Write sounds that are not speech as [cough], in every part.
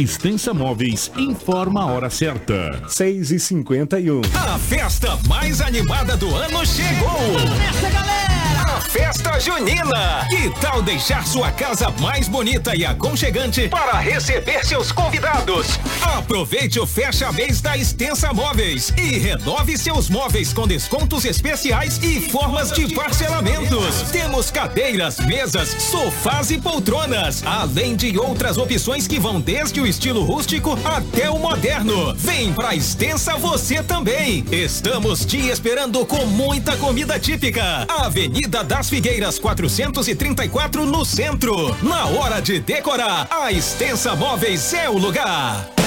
Extensa Móveis informa a hora certa. 6 e 51 A festa mais animada do ano chegou! Festa, galera! Festa junina! Que tal deixar sua casa mais bonita e aconchegante para receber seus convidados? Aproveite o fecha mês da Extensa Móveis e renove seus móveis com descontos especiais e formas de parcelamentos. Temos cadeiras, mesas, sofás e poltronas, além de outras opções que vão desde o estilo rústico até o moderno. Vem pra Extensa você também. Estamos te esperando com muita comida típica. Avenida das Figueiras 434 no centro. Na hora de decorar, a Extensa Móveis é o lugar.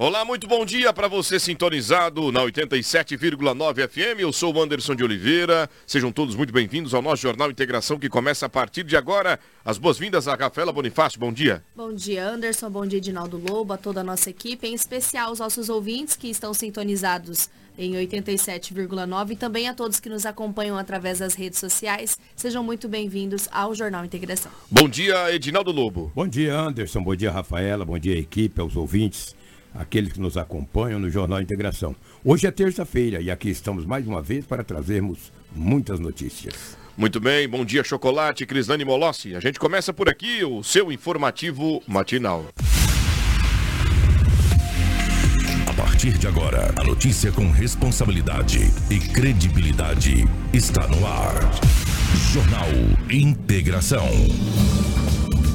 Olá, muito bom dia para você sintonizado na 87,9 FM. Eu sou o Anderson de Oliveira. Sejam todos muito bem-vindos ao nosso Jornal Integração que começa a partir de agora. As boas-vindas a Rafaela Bonifácio. Bom dia. Bom dia, Anderson. Bom dia, Edinaldo Lobo, a toda a nossa equipe, em especial os nossos ouvintes que estão sintonizados em 87,9 e também a todos que nos acompanham através das redes sociais. Sejam muito bem-vindos ao Jornal Integração. Bom dia, Edinaldo Lobo. Bom dia, Anderson. Bom dia, Rafaela. Bom dia, equipe, aos ouvintes, aqueles que nos acompanham no Jornal Integração. Hoje é terça-feira e aqui estamos mais uma vez para trazermos muitas notícias. Muito bem, bom dia, Chocolate, Crislane Molossi. A gente começa por aqui o seu informativo matinal. A partir de agora, a notícia com responsabilidade e credibilidade está no ar. Jornal Integração.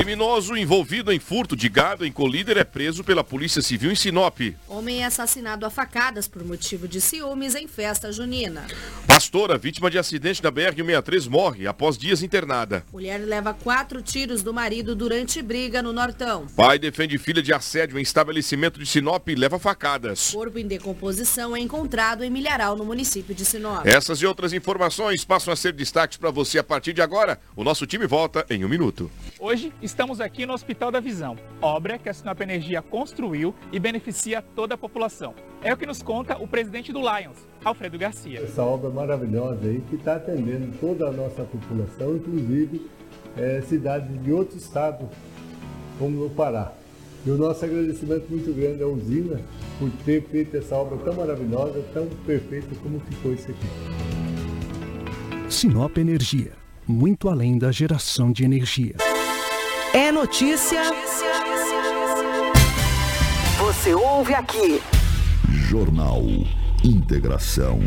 Criminoso envolvido em furto de gado em Colíder é preso pela Polícia Civil em Sinop. Homem é assassinado a facadas por motivo de ciúmes em festa junina. Pastora, vítima de acidente na BR-163, morre após dias internada. Mulher leva quatro tiros do marido durante briga no Nortão. Pai defende filha de assédio em estabelecimento de Sinop e leva facadas. Corpo em decomposição é encontrado em Milharal, no município de Sinop. Essas e outras informações passam a ser destaques para você a partir de agora. O nosso time volta em um minuto. Hoje estamos aqui no Hospital da Visão, obra que a Sinop Energia construiu e beneficia toda a população. É o que nos conta o presidente do Lions, Alfredo Garcia. Essa obra maravilhosa aí que está atendendo toda a nossa população, inclusive eh, cidades de outros estados, como no Pará. E o nosso agradecimento muito grande à usina por ter feito essa obra tão maravilhosa, tão perfeita como ficou isso aqui. Sinop Energia, muito além da geração de energia. É notícia. Você ouve aqui. Jornal Integração.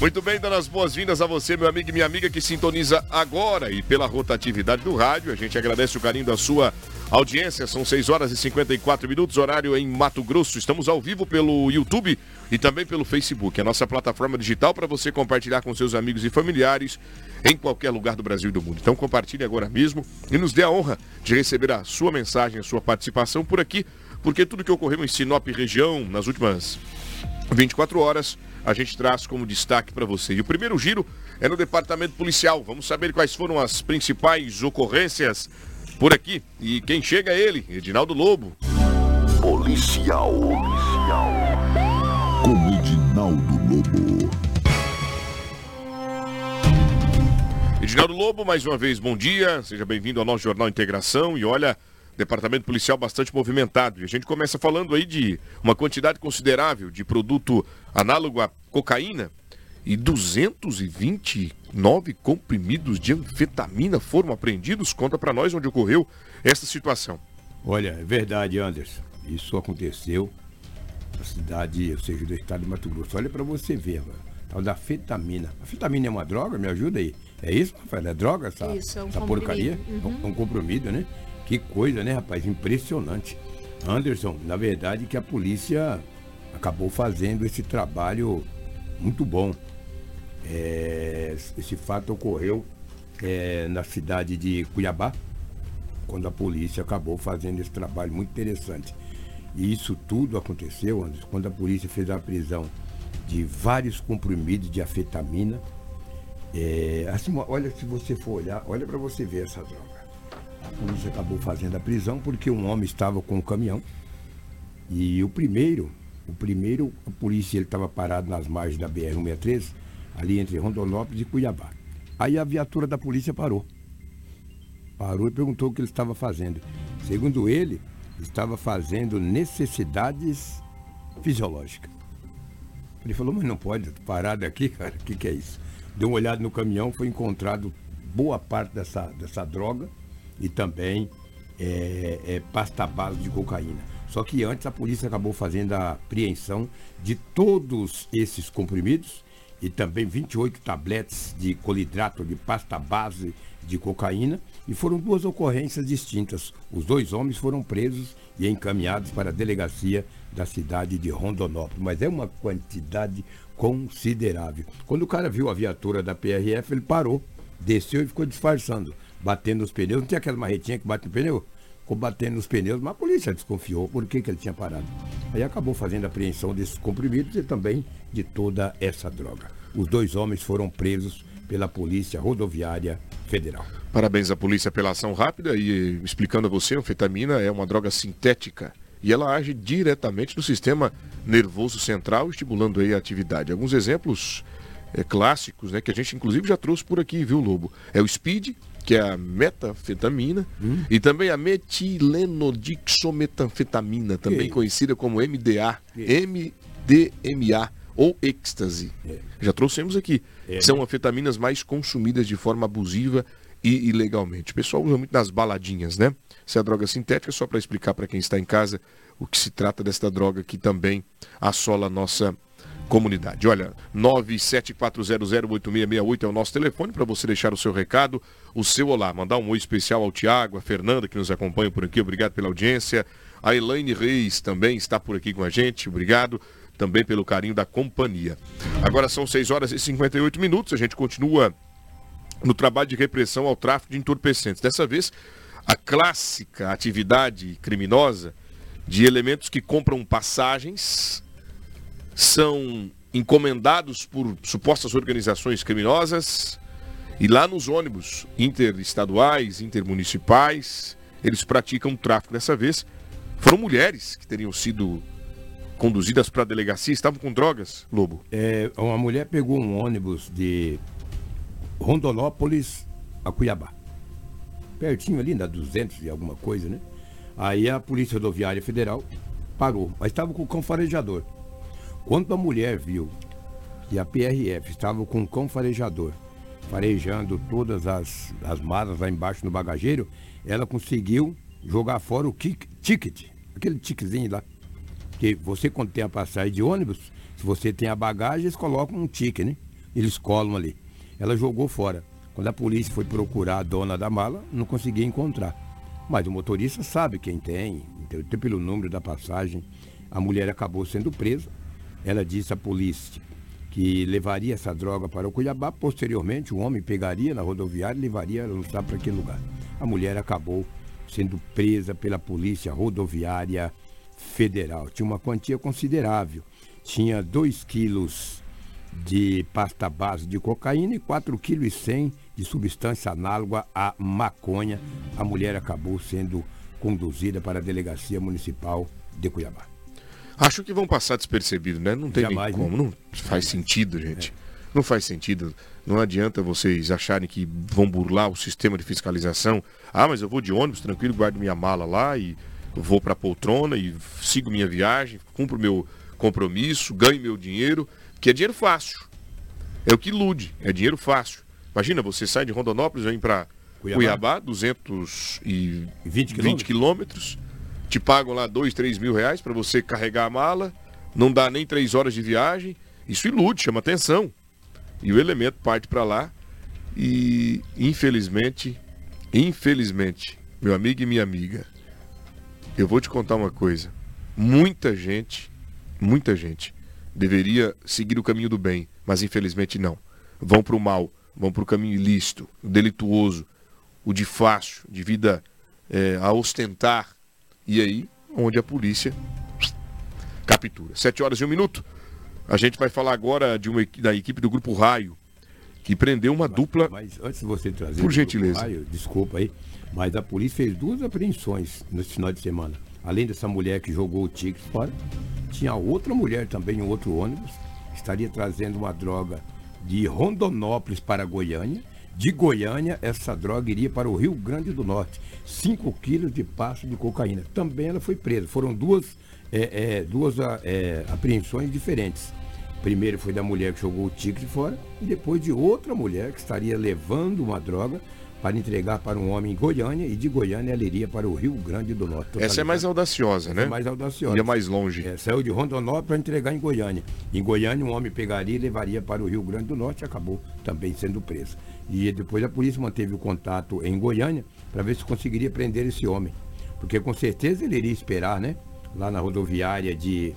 Muito bem, dando as boas-vindas a você, meu amigo e minha amiga que sintoniza agora e pela rotatividade do rádio. A gente agradece o carinho da sua audiência. São 6 horas e 54 minutos, horário em Mato Grosso. Estamos ao vivo pelo YouTube e também pelo Facebook, a nossa plataforma digital para você compartilhar com seus amigos e familiares em qualquer lugar do Brasil e do mundo. Então compartilhe agora mesmo e nos dê a honra de receber a sua mensagem, a sua participação por aqui, porque tudo que ocorreu em Sinop região nas últimas 24 horas, a gente traz como destaque para você. E o primeiro giro é no departamento policial. Vamos saber quais foram as principais ocorrências por aqui. E quem chega é ele, Edinaldo Lobo. Policial. Policial. Com Edinaldo Lobo. Edinaldo Lobo, mais uma vez, bom dia. Seja bem-vindo ao nosso Jornal Integração. E olha, departamento policial bastante movimentado. E a gente começa falando aí de uma quantidade considerável de produto análogo à cocaína e 229 comprimidos de anfetamina foram apreendidos. Conta para nós onde ocorreu essa situação. Olha, é verdade, Anderson. Isso aconteceu na cidade, ou seja, do estado de Mato Grosso. Olha para você ver, mano. Tal da fetamina. A fetamina é uma droga? Me ajuda aí. É isso, Rafael? É droga essa, Isso, é um essa porcaria? Uhum. É um comprimido, né? Que coisa, né, rapaz? Impressionante. Anderson, na verdade que a polícia acabou fazendo esse trabalho muito bom. É, esse fato ocorreu é, na cidade de Cuiabá, quando a polícia acabou fazendo esse trabalho muito interessante. E isso tudo aconteceu, Anderson, quando a polícia fez a prisão de vários comprimidos de afetamina. É, assim, olha, se você for olhar, olha para você ver essa droga. A polícia acabou fazendo a prisão porque um homem estava com um caminhão. E o primeiro, o primeiro, a polícia ele estava parado nas margens da BR-163, ali entre Rondonópolis e Cuiabá. Aí a viatura da polícia parou. Parou e perguntou o que ele estava fazendo. Segundo ele, estava fazendo necessidades fisiológicas. Ele falou, mas não pode parar daqui, cara, o que, que é isso? Deu uma olhada no caminhão, foi encontrado boa parte dessa, dessa droga e também é, é, pasta base de cocaína. Só que antes a polícia acabou fazendo a apreensão de todos esses comprimidos e também 28 tabletes de colidrato de pasta base de cocaína e foram duas ocorrências distintas. Os dois homens foram presos e encaminhados para a delegacia da cidade de Rondonópolis, mas é uma quantidade considerável. Quando o cara viu a viatura da PRF, ele parou, desceu e ficou disfarçando, batendo os pneus. Não tem aquela marretinha que bate no pneu? Ficou batendo nos pneus, mas a polícia desconfiou por que, que ele tinha parado. Aí acabou fazendo a apreensão desses comprimidos e também de toda essa droga. Os dois homens foram presos pela Polícia Rodoviária Federal. Parabéns à polícia pela ação rápida e explicando a você, a anfetamina é uma droga sintética e ela age diretamente no sistema nervoso central, estimulando aí a atividade. Alguns exemplos é, clássicos, né, que a gente inclusive já trouxe por aqui, viu, Lobo? É o speed, que é a metafetamina, e também a metilenoxometanfetamina, também Que? conhecida como MDA, MDMA ou êxtase. Já trouxemos aqui. É, São anfetaminas mais consumidas de forma abusiva e ilegalmente. O pessoal usa muito nas baladinhas, né? Essa é a droga sintética, só para explicar para quem está em casa o que se trata desta droga que também assola a nossa comunidade. Olha, 974008668 é o nosso telefone para você deixar o seu recado, o seu olá, mandar um oi especial ao Tiago, a Fernanda que nos acompanha por aqui, obrigado pela audiência. A Elaine Reis também está por aqui com a gente, obrigado também pelo carinho da companhia. Agora são 6 horas e 58 minutos, a gente continua no trabalho de repressão ao tráfico de entorpecentes. Dessa vez, a clássica atividade criminosa de elementos que compram passagens, são encomendados por supostas organizações criminosas e lá nos ônibus interestaduais, intermunicipais, eles praticam tráfico. Dessa vez, foram mulheres que teriam sido conduzidas para a delegacia, estavam com drogas, Lobo. É, uma mulher pegou um ônibus de Rondonópolis a Cuiabá. Pertinho ali, na 200 e alguma coisa, né? Aí a Polícia Rodoviária Federal parou, mas estava com o cão farejador. Quando a mulher viu que a PRF estava com o cão farejador, farejando todas as, as malas lá embaixo no bagageiro, ela conseguiu jogar fora o kick- ticket, aquele ticketzinho lá. Porque você quando tem a passagem de ônibus, se você tem a bagagem, eles colocam um ticket, né? Eles colam ali. Ela jogou fora. Quando a polícia foi procurar a dona da mala, não conseguia encontrar. Mas o motorista sabe quem tem, então, até pelo número da passagem. A mulher acabou sendo presa. Ela disse à polícia que levaria essa droga para o Cuiabá. Posteriormente, o homem pegaria na rodoviária e levaria, não sabe para que lugar. A mulher acabou sendo presa pela Polícia Rodoviária Federal. Tinha uma quantia considerável. Tinha 2 quilos de pasta base de cocaína e 4,1 kg de substância análoga à maconha. A mulher acabou sendo conduzida para a Delegacia Municipal de Cuiabá. Acho que vão passar despercebido, né? Não tem Jamais, nem como. Não faz sentido, gente. Não faz sentido. Não adianta vocês acharem que vão burlar o sistema de fiscalização. Ah, mas eu vou de ônibus, tranquilo, guardo minha mala lá e vou para a poltrona e sigo minha viagem, cumpro meu compromisso, ganho meu dinheiro, que é dinheiro fácil. É o que ilude, é dinheiro fácil. Imagina, você sai de Rondonópolis, vem para Cuiabá, Cuiabá 220 quilômetros. quilômetros, te pagam lá 2, 3 mil reais para você carregar a mala, não dá nem três horas de viagem. Isso ilude, chama atenção. E o elemento parte para lá e, infelizmente, infelizmente, meu amigo e minha amiga, eu vou te contar uma coisa. Muita gente, muita gente deveria seguir o caminho do bem, mas infelizmente não. Vão para o mal, vão para o caminho ilícito, delituoso, o de fácil, de vida é, a ostentar. E aí, onde a polícia captura. Sete horas e um minuto. A gente vai falar agora de uma, da equipe do Grupo Raio, que prendeu uma mas, dupla. Mas antes de você trazer. Por gentileza. Raio, desculpa aí, mas a polícia fez duas apreensões nesse final de semana. Além dessa mulher que jogou o tigre fora, tinha outra mulher também em outro ônibus, estaria trazendo uma droga de Rondonópolis para Goiânia. De Goiânia, essa droga iria para o Rio Grande do Norte. 5 quilos de pasto de cocaína. Também ela foi presa. Foram duas, é, é, duas é, apreensões diferentes. Primeiro foi da mulher que jogou o tigre fora e depois de outra mulher que estaria levando uma droga para entregar para um homem em Goiânia e de Goiânia ela iria para o Rio Grande do Norte. Essa é mais audaciosa, né? É mais audaciosa. Ia mais longe. É, saiu de Rondonópolis para entregar em Goiânia. Em Goiânia um homem pegaria e levaria para o Rio Grande do Norte e acabou também sendo preso. E depois a polícia manteve o contato em Goiânia para ver se conseguiria prender esse homem. Porque com certeza ele iria esperar, né? Lá na rodoviária de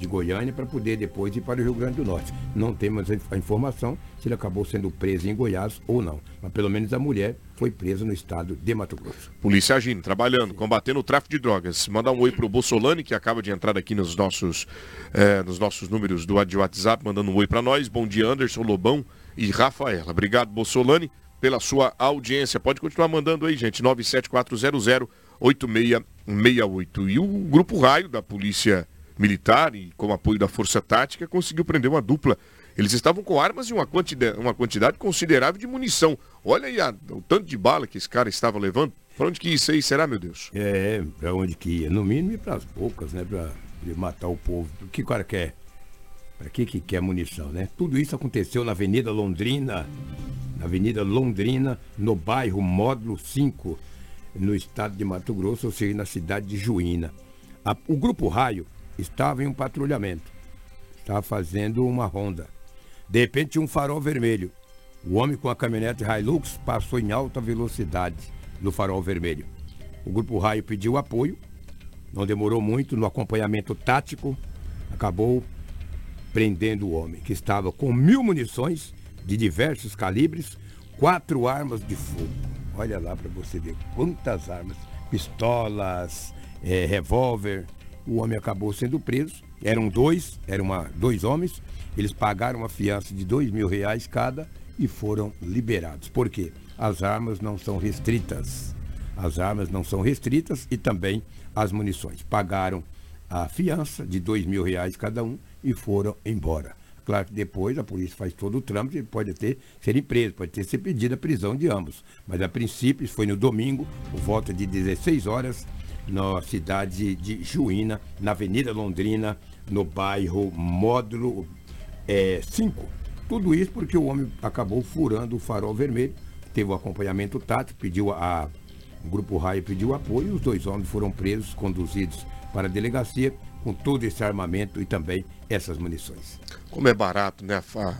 de Goiânia para poder depois ir para o Rio Grande do Norte. Não temos a informação se ele acabou sendo preso em Goiás ou não. Mas pelo menos a mulher foi presa no estado de Mato Grosso. Polícia agindo, trabalhando, combatendo o tráfico de drogas. Mandar um oi para o Bolsolani, que acaba de entrar aqui nos nossos, eh, nos nossos números do WhatsApp, mandando um oi para nós. Bom dia, Anderson, Lobão e Rafaela. Obrigado, Bolsolani, pela sua audiência. Pode continuar mandando aí, gente. 97400 8668. E o Grupo Raio da Polícia militar e com apoio da Força Tática, conseguiu prender uma dupla. Eles estavam com armas e uma quantidade, uma quantidade considerável de munição. Olha aí a, o tanto de bala que esse cara estava levando. Para onde que isso aí será, meu Deus? É, para onde que ia? No mínimo para as bocas, né? Para matar o povo. O que o cara quer? Para que que quer munição, né? Tudo isso aconteceu na Avenida Londrina, na Avenida Londrina, no bairro Módulo 5, no estado de Mato Grosso, ou seja, na cidade de Juína. A, o Grupo Raio estava em um patrulhamento. Estava fazendo uma ronda. De repente, um farol vermelho. O homem com a caminhonete Hilux passou em alta velocidade no farol vermelho. O grupo Raio pediu apoio, não demorou muito no acompanhamento tático, acabou prendendo o homem, que estava com mil munições de diversos calibres, quatro armas de fogo. Olha lá para você ver quantas armas: pistolas, é, revólver, o homem acabou sendo preso. Eram dois, eram uma, dois homens. Eles pagaram uma fiança de dois mil reais cada e foram liberados. Por quê? As armas não são restritas. As armas não são restritas e também as munições. Pagaram a fiança de dois mil reais cada um e foram embora. Claro que depois a polícia faz todo o trâmite e pode ter serem presos, pode ter ser pedida a prisão de ambos. Mas a princípio, foi no domingo, por volta de 16 horas, na cidade de Juína, na Avenida Londrina, no bairro Módulo 5. É, Tudo isso porque o homem acabou furando o farol vermelho, teve o acompanhamento tático, pediu a, o Grupo Raio pediu apoio os dois homens foram presos, conduzidos para a delegacia com todo esse armamento e também essas munições. Como é barato, né? A,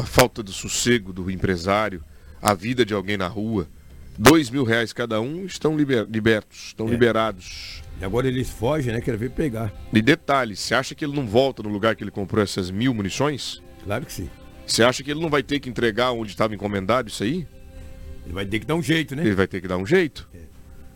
a falta do sossego do empresário, a vida de alguém na rua dois mil reais cada um, estão liber, libertos, estão é. liberados. E agora eles fogem, né? Querem ver pegar. E detalhe, você acha que ele não volta no lugar que ele comprou essas mil munições? Claro que sim. Você acha que ele não vai ter que entregar onde estava encomendado isso aí? Ele vai ter que dar um jeito, né? Ele vai ter que dar um jeito. É.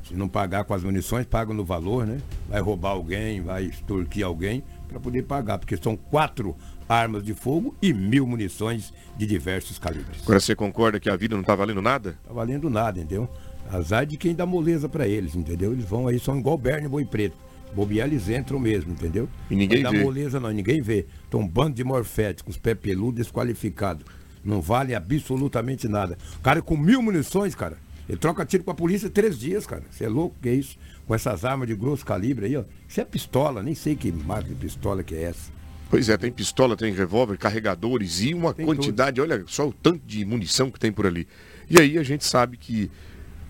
Se não pagar com as munições, paga no valor, né? Vai roubar alguém, vai extorquir alguém para poder pagar, porque são quatro armas de fogo e mil munições de diversos calibres. Agora você concorda que a vida não está valendo nada? Está valendo nada, entendeu? Azar de quem dá moleza para eles, entendeu? Eles vão aí, são igual Berne Boi Preto. Bobear, eles entram mesmo, entendeu? E ninguém não vê. dá moleza não, ninguém vê. Então um bando de morfetes com os pés peludos desqualificados. Não vale absolutamente nada. Cara com mil munições, cara. Ele troca tiro com a polícia três dias, cara. Você é louco que é isso? Com essas armas de grosso calibre aí, ó. Isso é pistola, nem sei que marca de pistola que é essa. Pois é, tem pistola, tem revólver, carregadores e uma Tem quantidade, olha só o tanto de munição que tem por ali. E aí a gente sabe que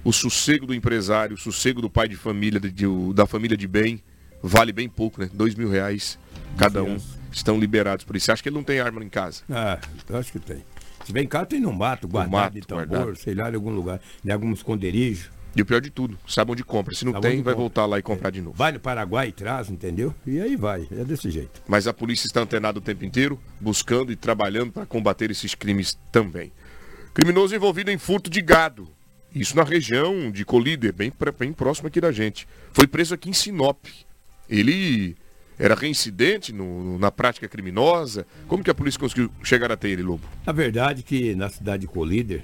o sossego do empresário, o sossego do pai de família, de- de- da família de bem, vale bem pouco, né? Dois mil reais cada um estão liberados por isso. Você acha que ele não tem arma em casa? Ah, eu acho que tem. Se vem cá, tem no mato, guardado mato, de tambor, guardado. sei lá, em algum lugar, em algum esconderijo. E o pior de tudo, sabe onde compra. Se não Sabe tem, vai compra. voltar lá e comprar de novo. Vai no Paraguai e traz, entendeu? E aí vai, é desse jeito. Mas a polícia está antenada o tempo inteiro, buscando e trabalhando para combater esses crimes também. Criminoso envolvido em furto de gado. Isso na região de Colíder, bem, bem próximo aqui da gente. Foi preso aqui em Sinop. Ele era reincidente no- na prática criminosa. Como que a polícia conseguiu chegar até ele, Lobo? Na verdade que na cidade de Colíder,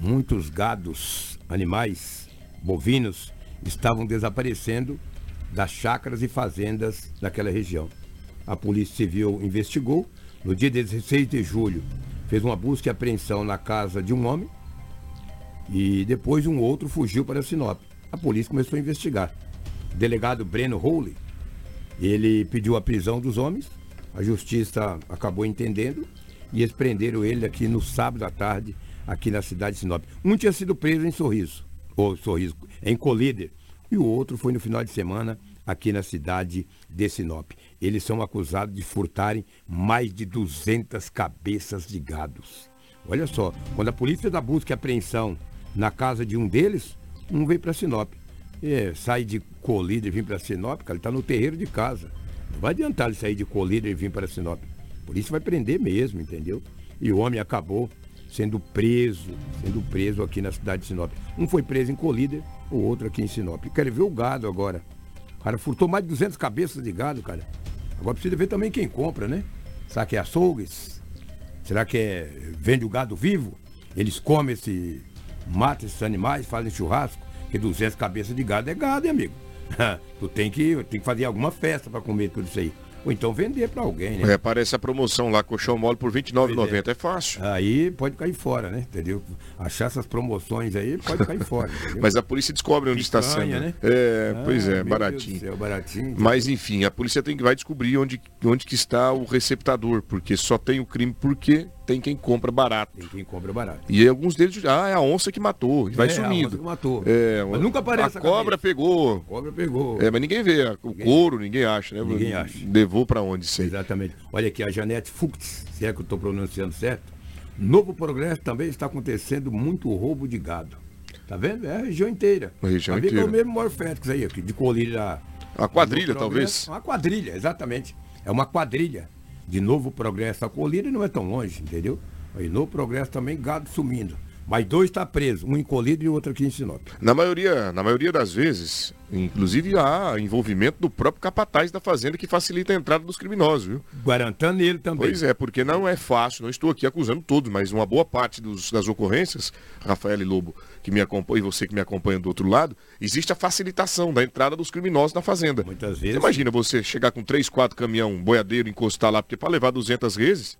muitos gados, animais, bovinos, estavam desaparecendo das chácaras e fazendas daquela região. A Polícia Civil investigou. No dia 16 de julho, fez uma busca e apreensão na casa de um homem e depois um outro fugiu para Sinop. A polícia começou a investigar. O delegado Breno Howley, ele pediu a prisão dos homens, a justiça acabou entendendo e eles prenderam ele aqui no sábado à tarde, aqui na cidade de Sinop. Um tinha sido preso em Sorriso, ou Sorriso, em Colíder, e o outro foi no final de semana aqui na cidade de Sinop. Eles são acusados de furtarem mais de 200 cabeças de gados. Olha só, quando a polícia da busca e apreensão na casa de um deles, um veio para Sinop. É, sai de Colíder e vir para Sinop, cara, ele está no terreiro de casa. Não vai adiantar ele sair de Colíder e vir para Sinop. Por isso vai prender mesmo, entendeu? E o homem acabou sendo preso, sendo preso aqui na cidade de Sinop. Um foi preso em Colíder, o outro aqui em Sinop. Quero ver o gado agora. O cara furtou mais de 200 cabeças de gado, cara. Agora precisa ver também quem compra, né? Será que é açougues? Será que é vende o gado vivo? Eles comem esse, matam esses animais, fazem churrasco, que 200 cabeças de gado é gado, hein, amigo. [laughs] tu tem que, tem que fazer alguma festa para comer tudo isso aí. Ou então vender para alguém, né? É, aparece a promoção lá, colchão mole por R$ 29,90. É fácil. Aí pode cair fora, né? Entendeu? Achar essas promoções aí pode cair fora. [laughs] Mas a polícia descobre onde está Picanha, sendo. né? É, Ah, pois é, meu baratinho. Céu, baratinho. Mas enfim, a polícia tem que vai descobrir onde, onde que está o receptador, porque só tem o crime porque tem quem compra barato. Tem quem compra barato. E alguns deles, ah, é a onça que matou, e vai É, a sumindo. onça que matou. É, Mas nunca aparece A a cobra cabeça. pegou. Cobra pegou. É, mas ninguém vê. a- O couro, ninguém acha, né? Ninguém acha. Levou pra onde aí? Exatamente. Olha aqui, a Janete Fuchs, se é que eu estou pronunciando certo. Novo Progresso também está acontecendo muito roubo de gado. Tá vendo? É a região inteira. A região é inteira. mesmo Morféticos aí, aqui, de colíria. A quadrilha, Novo talvez. Uma quadrilha, exatamente. É uma quadrilha. De Novo Progresso a colíria não é tão longe, entendeu? Aí Novo Progresso também, gado sumindo. Mas dois está preso, um em Colíder e outro aqui em Sinop. Na maioria, na maioria das vezes, inclusive há envolvimento do próprio capataz da fazenda que facilita a entrada dos criminosos, viu? Guarantando ele também. Pois é, porque não é fácil, não estou aqui acusando todos, mas uma boa parte dos- das ocorrências, Rafael e Lobo, que me acompanha, e você que me acompanha do outro lado, existe a facilitação da entrada dos criminosos na fazenda. Muitas Você vezes. imagina você chegar com três, quatro caminhão boiadeiro, encostar lá, porque para levar 200 vezes,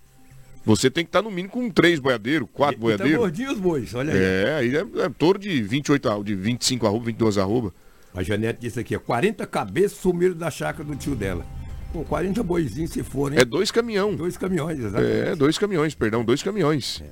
você tem que estar no mínimo com três boiadeiros, quatro E tá boiadeiros. gordinho os bois, olha aí. É, aí é, é touro de 28, arroba, de 25 arroba, 22 arroba. A Janete disse aqui, ó, 40 cabeças sumiram da chácara do tio dela. Pô, 40 boizinhos se forem. É dois caminhão. Dois caminhões, exatamente. É, dois caminhões, perdão, dois caminhões. É,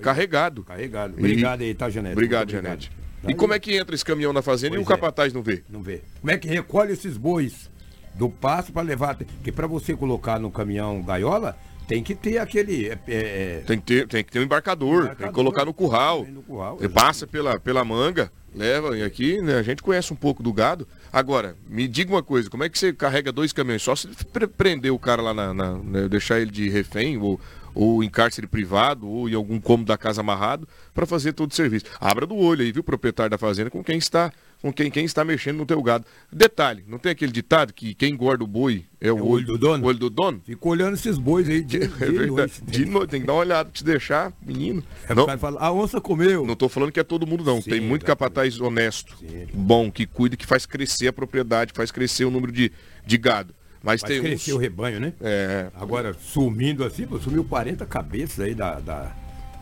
carregado. Carregado. E- Obrigado aí, tá, Janete? Obrigado, Muito Janete. E como é que entra esse caminhão na fazenda e Pois o é. capataz não vê? Não vê. Como é que recolhe esses bois do pasto para levar? Porque para você colocar no caminhão gaiola, tem que ter aquele. é, é, Tem que ter, tem que ter um embarcador, tem que Embarcador. colocar no curral. No curral, passa pela, pela manga, leva, e aqui né, a gente conhece um pouco do gado. Agora, me diga uma coisa, como é que você carrega dois caminhões? Só se pre- prender o cara lá na. na- né, deixar ele de refém, ou, ou em cárcere privado, ou em algum cômodo da casa amarrado, para fazer todo o serviço. Abra do olho aí, viu, proprietário da fazenda, com quem está. Com quem, quem está mexendo no teu gado. Detalhe, não tem aquele ditado que quem engorda o boi é o, o olho do dono? O olho do dono? Fica olhando esses bois aí de, [laughs] É e verdade. noite. De noite, tem que dar uma olhada, te deixar, menino. Aí Não, fala, a onça comeu. não tô falando que é todo mundo, não. Sim, Tem muito capataz honesto, Sim. bom, que cuida, que faz crescer a propriedade, faz crescer o número de, de gado. Mas Vai tem crescer uns... o rebanho, né? É, Agora, sumindo assim, pô, sumiu 40 cabeças aí da, da,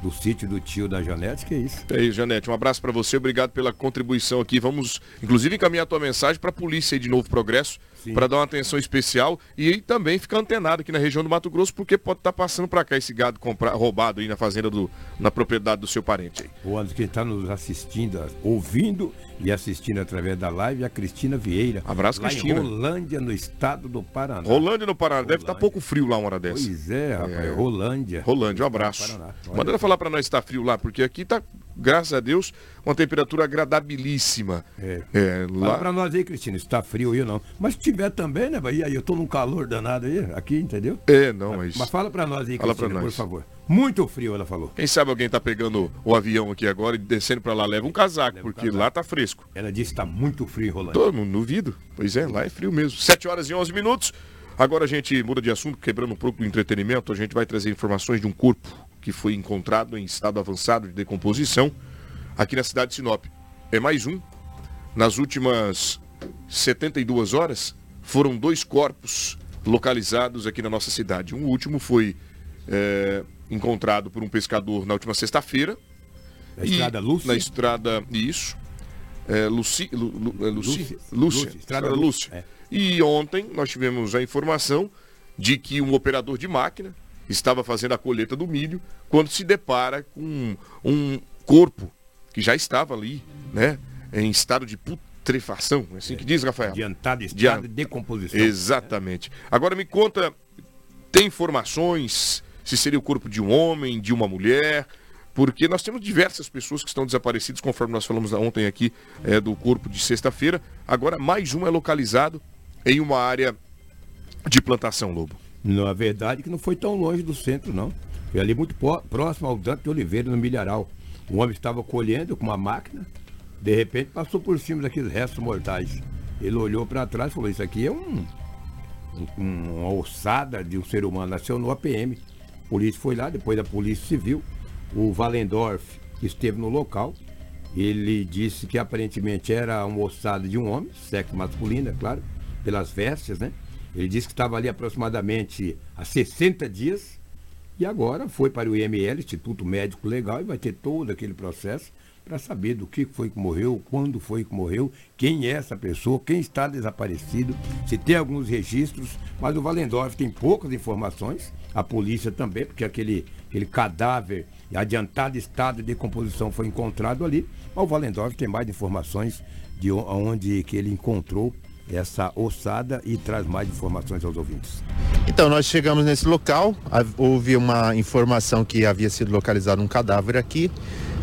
do sítio do tio da Janete, que é isso. É isso, Janete. Um abraço para você, obrigado pela contribuição aqui. Vamos, inclusive, encaminhar a tua mensagem para a polícia aí de Novo Progresso, para dar uma atenção especial e também ficar antenado aqui na região do Mato Grosso, porque pode estar tá passando para cá esse gado comprar, roubado aí na fazenda do, na propriedade do seu parente aí. O Anderson que está nos assistindo, ouvindo e assistindo através da live, a Cristina Vieira. Abraço, Cristina. Em Rolândia, no estado do Paraná. Rolândia no Paraná. Rolândia. Deve estar tá pouco frio lá uma hora dessa. Pois é, rapaz. É. Rolândia. Rolândia, um abraço. Manda ela falar para nós se está frio lá, porque aqui está graças a Deus, uma temperatura agradabilíssima. É. é lá... Fala pra nós aí, Cristina, está frio aí ou não. Mas se tiver também, né, aí eu tô num calor danado aí, aqui, entendeu? É, não, mas... Mas fala pra nós aí, fala Cristina, nós. por favor. Muito frio, ela falou. Quem sabe alguém tá pegando o avião aqui agora e descendo pra lá, leva um casaco, leva porque um casaco. lá tá fresco. Ela disse que tá muito frio rolando. Todo mundo duvido. Pois é, lá é frio mesmo. 7 horas e 11 minutos. Agora a gente muda de assunto, quebrando um pouco do entretenimento, a gente vai trazer informações de um corpo que foi encontrado em estado avançado de decomposição aqui na cidade de Sinop. É mais um. Nas últimas 72 horas, foram dois corpos localizados aqui na nossa cidade. Um último foi é, encontrado por um pescador na última sexta-feira. Na estrada Lúcia? Na estrada, isso. É, Luci, Lu, Lu, é Luci, Lúcia, Lúcia, estrada Lúcia. É. E ontem nós tivemos a informação de que um operador de máquina estava fazendo a colheita do milho quando se depara com um corpo que já estava ali, né, em estado de putrefação, é assim que diz, Rafael? Adiantado estado de decomposição. Exatamente. Agora me conta, tem informações se seria o corpo de um homem, de uma mulher, porque nós temos diversas pessoas que estão desaparecidas, conforme nós falamos ontem aqui é, do corpo de sexta-feira. Agora mais um é localizado em uma área de plantação, Lobo. Na verdade que não foi tão longe do centro, não. Foi ali muito próximo ao Dante Oliveira, no Milharal. O homem estava colhendo com uma máquina, de repente passou por cima daqueles restos mortais. Ele olhou para trás e falou, isso aqui é um, um, uma ossada de um ser humano, nasceu no APM. A polícia foi lá, depois da polícia civil, o Valendorf esteve no local, ele disse que aparentemente era uma ossada de um homem, sexo masculino, é claro, pelas vestes, né? Ele disse que estava ali aproximadamente há 60 dias, e agora foi para o IML, Instituto Médico Legal, e vai ter todo aquele processo para saber do que foi que morreu, quando foi que morreu, quem é essa pessoa, quem está desaparecido, se tem alguns registros, mas o Valendorf tem poucas informações, a polícia também, porque aquele, aquele cadáver adiantado estado de decomposição foi encontrado ali, mas o Valendorf tem mais informações de onde que ele encontrou essa ossada e traz mais informações aos ouvintes. Então, nós chegamos nesse local, houve uma informação que havia sido localizado um cadáver aqui.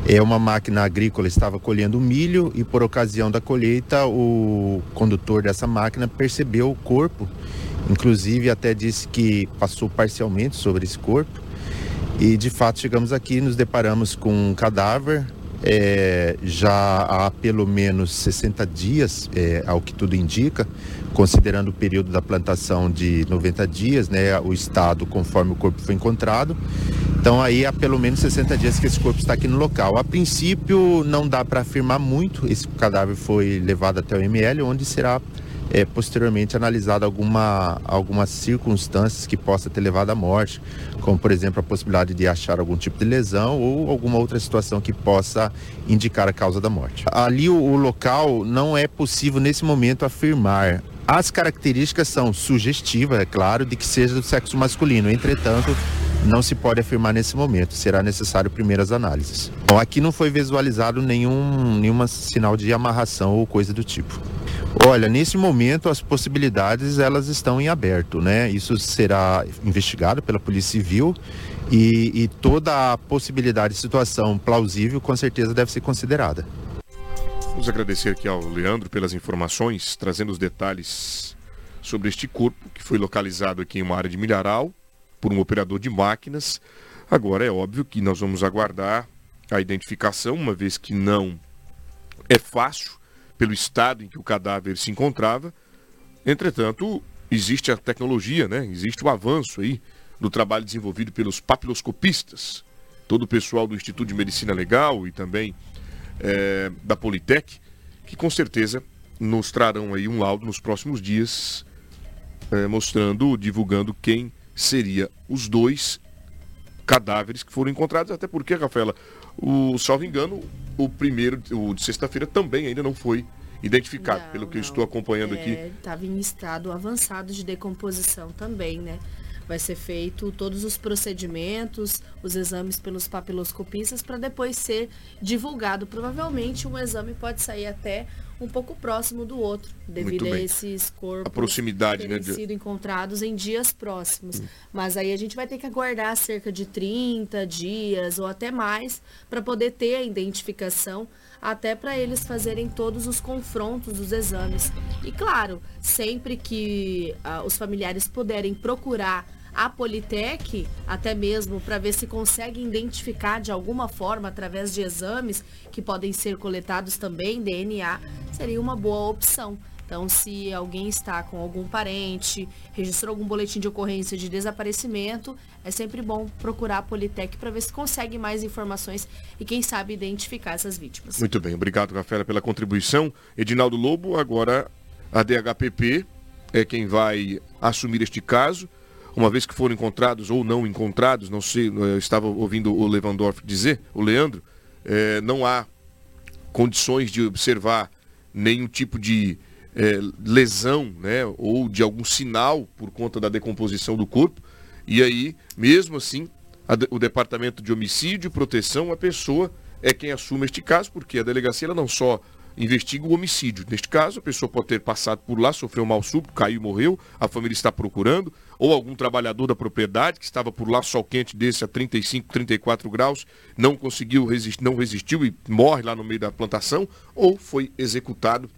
É uma máquina agrícola estava colhendo milho e por ocasião da colheita o condutor dessa máquina percebeu o corpo, inclusive até disse que passou parcialmente sobre esse corpo. E de fato chegamos aqui, nos deparamos com um cadáver é, já há pelo menos 60 dias, é, ao que tudo indica, considerando o período da plantação de 90 dias, né, o estado conforme o corpo foi encontrado. Então aí há pelo menos 60 dias que esse corpo está aqui no local. A princípio não dá para afirmar muito, esse cadáver foi levado até o ML, onde será é, posteriormente analisado alguma, algumas circunstâncias que possa ter levado à morte, como por exemplo a possibilidade de achar algum tipo de lesão ou alguma outra situação que possa indicar a causa da morte. Ali o, o local não é possível nesse momento afirmar. As características são sugestivas, é claro, de que seja do sexo masculino. Entretanto, não se pode afirmar nesse momento. Será necessário primeiras análises. Bom, aqui não foi visualizado nenhum nenhuma sinal de amarração ou coisa do tipo. Olha, nesse momento as possibilidades elas estão em aberto, né? Isso será investigado pela Polícia Civil e, e toda a possibilidade de situação plausível com certeza deve ser considerada. Vamos agradecer aqui ao Leandro pelas informações, trazendo os detalhes sobre este corpo que foi localizado aqui em uma área de milharal por um operador de máquinas. Agora é óbvio que nós vamos aguardar a identificação, uma vez que não é fácil pelo estado em que o cadáver se encontrava. Entretanto, existe a tecnologia, né? existe o avanço aí do trabalho desenvolvido pelos papiloscopistas, todo o pessoal do Instituto de Medicina Legal e também é, da Politec, que com certeza nos trarão aí um laudo nos próximos dias, é, mostrando, divulgando quem seria os dois cadáveres que foram encontrados, até porque, Rafaela, o, salvo engano, o primeiro, o de sexta-feira também ainda não foi identificado, Não, pelo que eu não. estou acompanhando aqui. Estava em estado avançado de decomposição também, né? Vai ser feito todos os procedimentos, os exames pelos papiloscopistas para depois ser divulgado. Provavelmente um exame pode sair até um pouco próximo do outro, devido a esses corpos A proximidade, terem né, de- sido encontrados em dias próximos. Mas aí a gente vai ter que aguardar cerca de 30 dias ou até mais para poder ter a identificação, até para eles fazerem todos os confrontos dos exames. E claro, sempre que ah, os familiares puderem procurar a Politec, até mesmo para ver se conseguem identificar de alguma forma através de exames que podem ser coletados também, DNA, seria uma boa opção. Então, se alguém está com algum parente, registrou algum boletim de ocorrência de desaparecimento, é sempre bom procurar a Politec para ver se consegue mais informações e, quem sabe, identificar essas vítimas. Muito bem, obrigado, Rafaela, pela contribuição. Edinaldo Lobo, agora a DHPP é quem vai assumir este caso. Uma vez que foram encontrados ou não encontrados, não sei, eu estava ouvindo o Lewandorf dizer, o Leandro, eh, não há condições de observar nenhum tipo de eh, lesão, né, ou de algum sinal por conta da decomposição do corpo. E aí, mesmo assim, a o Departamento de Homicídio e Proteção, a pessoa é quem assume este caso, porque a delegacia ela não só investiga o homicídio. Neste caso, a pessoa pode ter passado por lá, sofreu um mal súbito, caiu e morreu, a família está procurando, ou algum trabalhador da propriedade que estava por lá, sol quente desse a 35, 34 graus, não conseguiu resistir, não resistiu e morre lá no meio da plantação, ou foi executado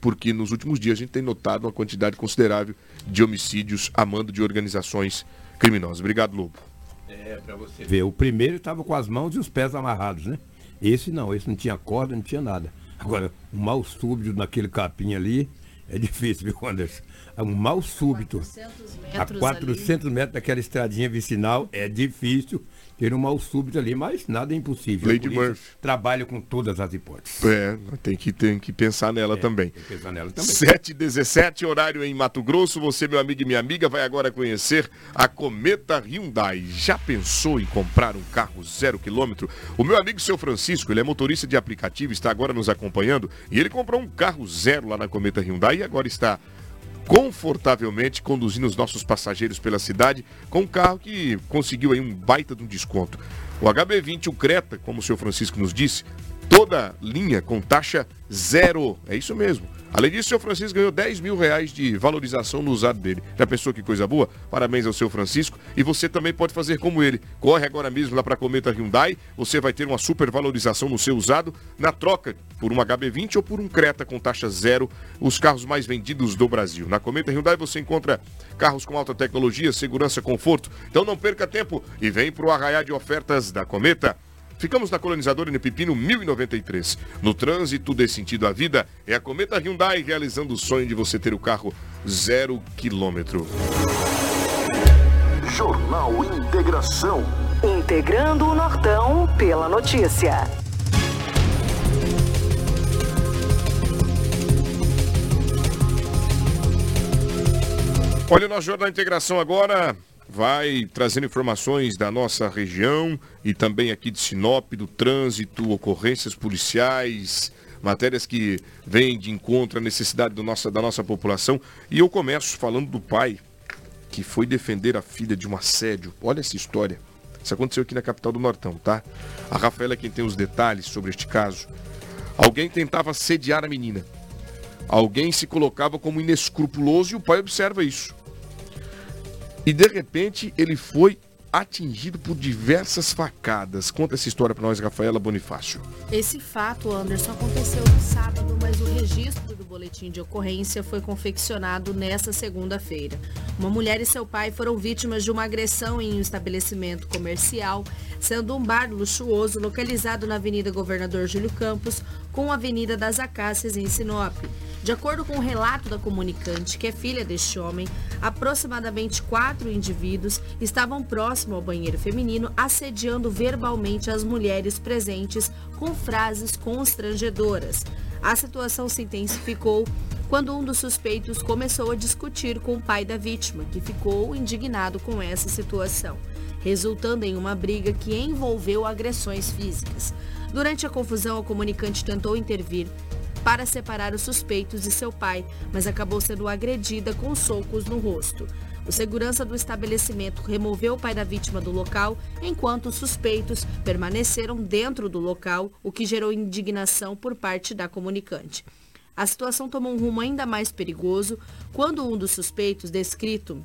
porque nos últimos dias a gente tem notado uma quantidade considerável de homicídios a mando de organizações criminosas. Obrigado, Lobo. É, pra você ver. O primeiro estava com as mãos e os pés amarrados, né? Esse não, esse não tinha corda, não tinha nada. Agora, um mal súbito naquele capim ali é difícil, viu, Anderson? Um mal súbito. 400 A metros 400 metros daquela estradinha vicinal é difícil ter um mal súbito ali, mas nada é impossível. Lady polícia Murphy. Trabalha com todas as hipóteses. É, tem que, tem que pensar nela também. Tem que pensar nela também. 7 e 17 horário em Mato Grosso. Você, meu amigo e minha amiga, vai agora conhecer a Cometa Hyundai. Já pensou em comprar um carro zero quilômetro? O meu amigo seu Francisco, ele é motorista de aplicativo, está agora nos acompanhando e ele comprou um carro zero lá na Cometa Hyundai e agora está confortavelmente conduzindo os nossos passageiros pela cidade com um carro que conseguiu aí um baita de um desconto. O HB20, o Creta, como o senhor Francisco nos disse, toda linha com taxa zero. É isso mesmo. Além disso, o seu Francisco ganhou 10 mil reais de valorização no usado dele. Já pensou que coisa boa? Parabéns ao seu Francisco. E você também pode fazer como ele. Corre agora mesmo lá para a Cometa Hyundai. Você vai ter uma super valorização no seu usado na troca por um HB20 ou por um Creta com taxa zero. Os carros mais vendidos do Brasil. Na Cometa Hyundai você encontra carros com alta tecnologia, segurança, conforto. Então não perca tempo e vem para o arraiar de ofertas da Cometa. Ficamos na colonizadora N Pepino 1093. No trânsito dê sentido à vida, é a Cometa Hyundai realizando o sonho de você ter o carro zero quilômetro. Jornal Integração. Integrando o Nortão pela notícia. Olha, o nosso Jornal Integração agora vai trazendo informações da nossa região e também aqui de Sinop, do trânsito, ocorrências policiais, matérias que vêm de encontro à necessidade do nossa, da nossa população. E eu começo falando do pai que foi defender a filha de um assédio. Olha essa história. Isso aconteceu aqui na capital do Nortão, tá? A Rafaela é quem tem os detalhes sobre este caso. Alguém tentava assediar a menina. Alguém se colocava como inescrupuloso e o pai observa isso. E de repente ele foi atingido por diversas facadas. Conta essa história para nós, Rafaela Bonifácio. Esse fato, Anderson, aconteceu no sábado, mas o registro do boletim de ocorrência foi confeccionado nesta segunda-feira. Uma mulher e seu pai foram vítimas de uma agressão em um estabelecimento comercial, sendo um bar luxuoso localizado na Avenida Governador Júlio Campos, com a Avenida das Acácias, em Sinop. De acordo com o relato da comunicante, que é filha deste homem, aproximadamente quatro indivíduos estavam próximo ao banheiro feminino, assediando verbalmente as mulheres presentes com frases constrangedoras. A situação se intensificou quando um dos suspeitos começou a discutir com o pai da vítima, que ficou indignado com essa situação. resultando em uma briga que envolveu agressões físicas. Durante a confusão, a comunicante tentou intervir para separar os suspeitos de seu pai, mas acabou sendo agredida com socos no rosto. O segurança do estabelecimento removeu o pai da vítima do local, enquanto os suspeitos permaneceram dentro do local, o que gerou indignação por parte da comunicante. A situação tomou um rumo ainda mais perigoso quando um dos suspeitos, descrito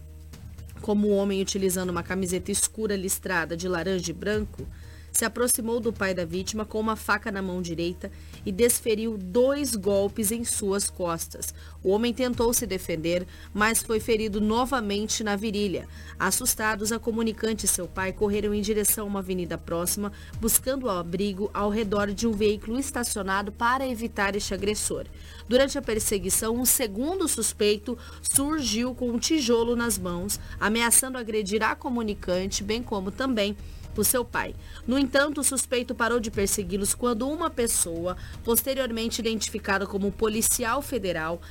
como um homem utilizando uma camiseta escura listrada de laranja e branco, se aproximou do pai da vítima com uma faca na mão direita e desferiu dois golpes em suas costas. O homem tentou se defender, mas foi ferido novamente na virilha. Assustados, a comunicante e seu pai correram em direção a uma avenida próxima, buscando abrigo ao redor de um veículo estacionado para evitar este agressor. Durante a perseguição, um segundo suspeito surgiu com um tijolo nas mãos, ameaçando agredir a comunicante, bem como também por seu pai. No entanto, o suspeito parou de persegui-los quando uma pessoa, posteriormente identificada como policial federal,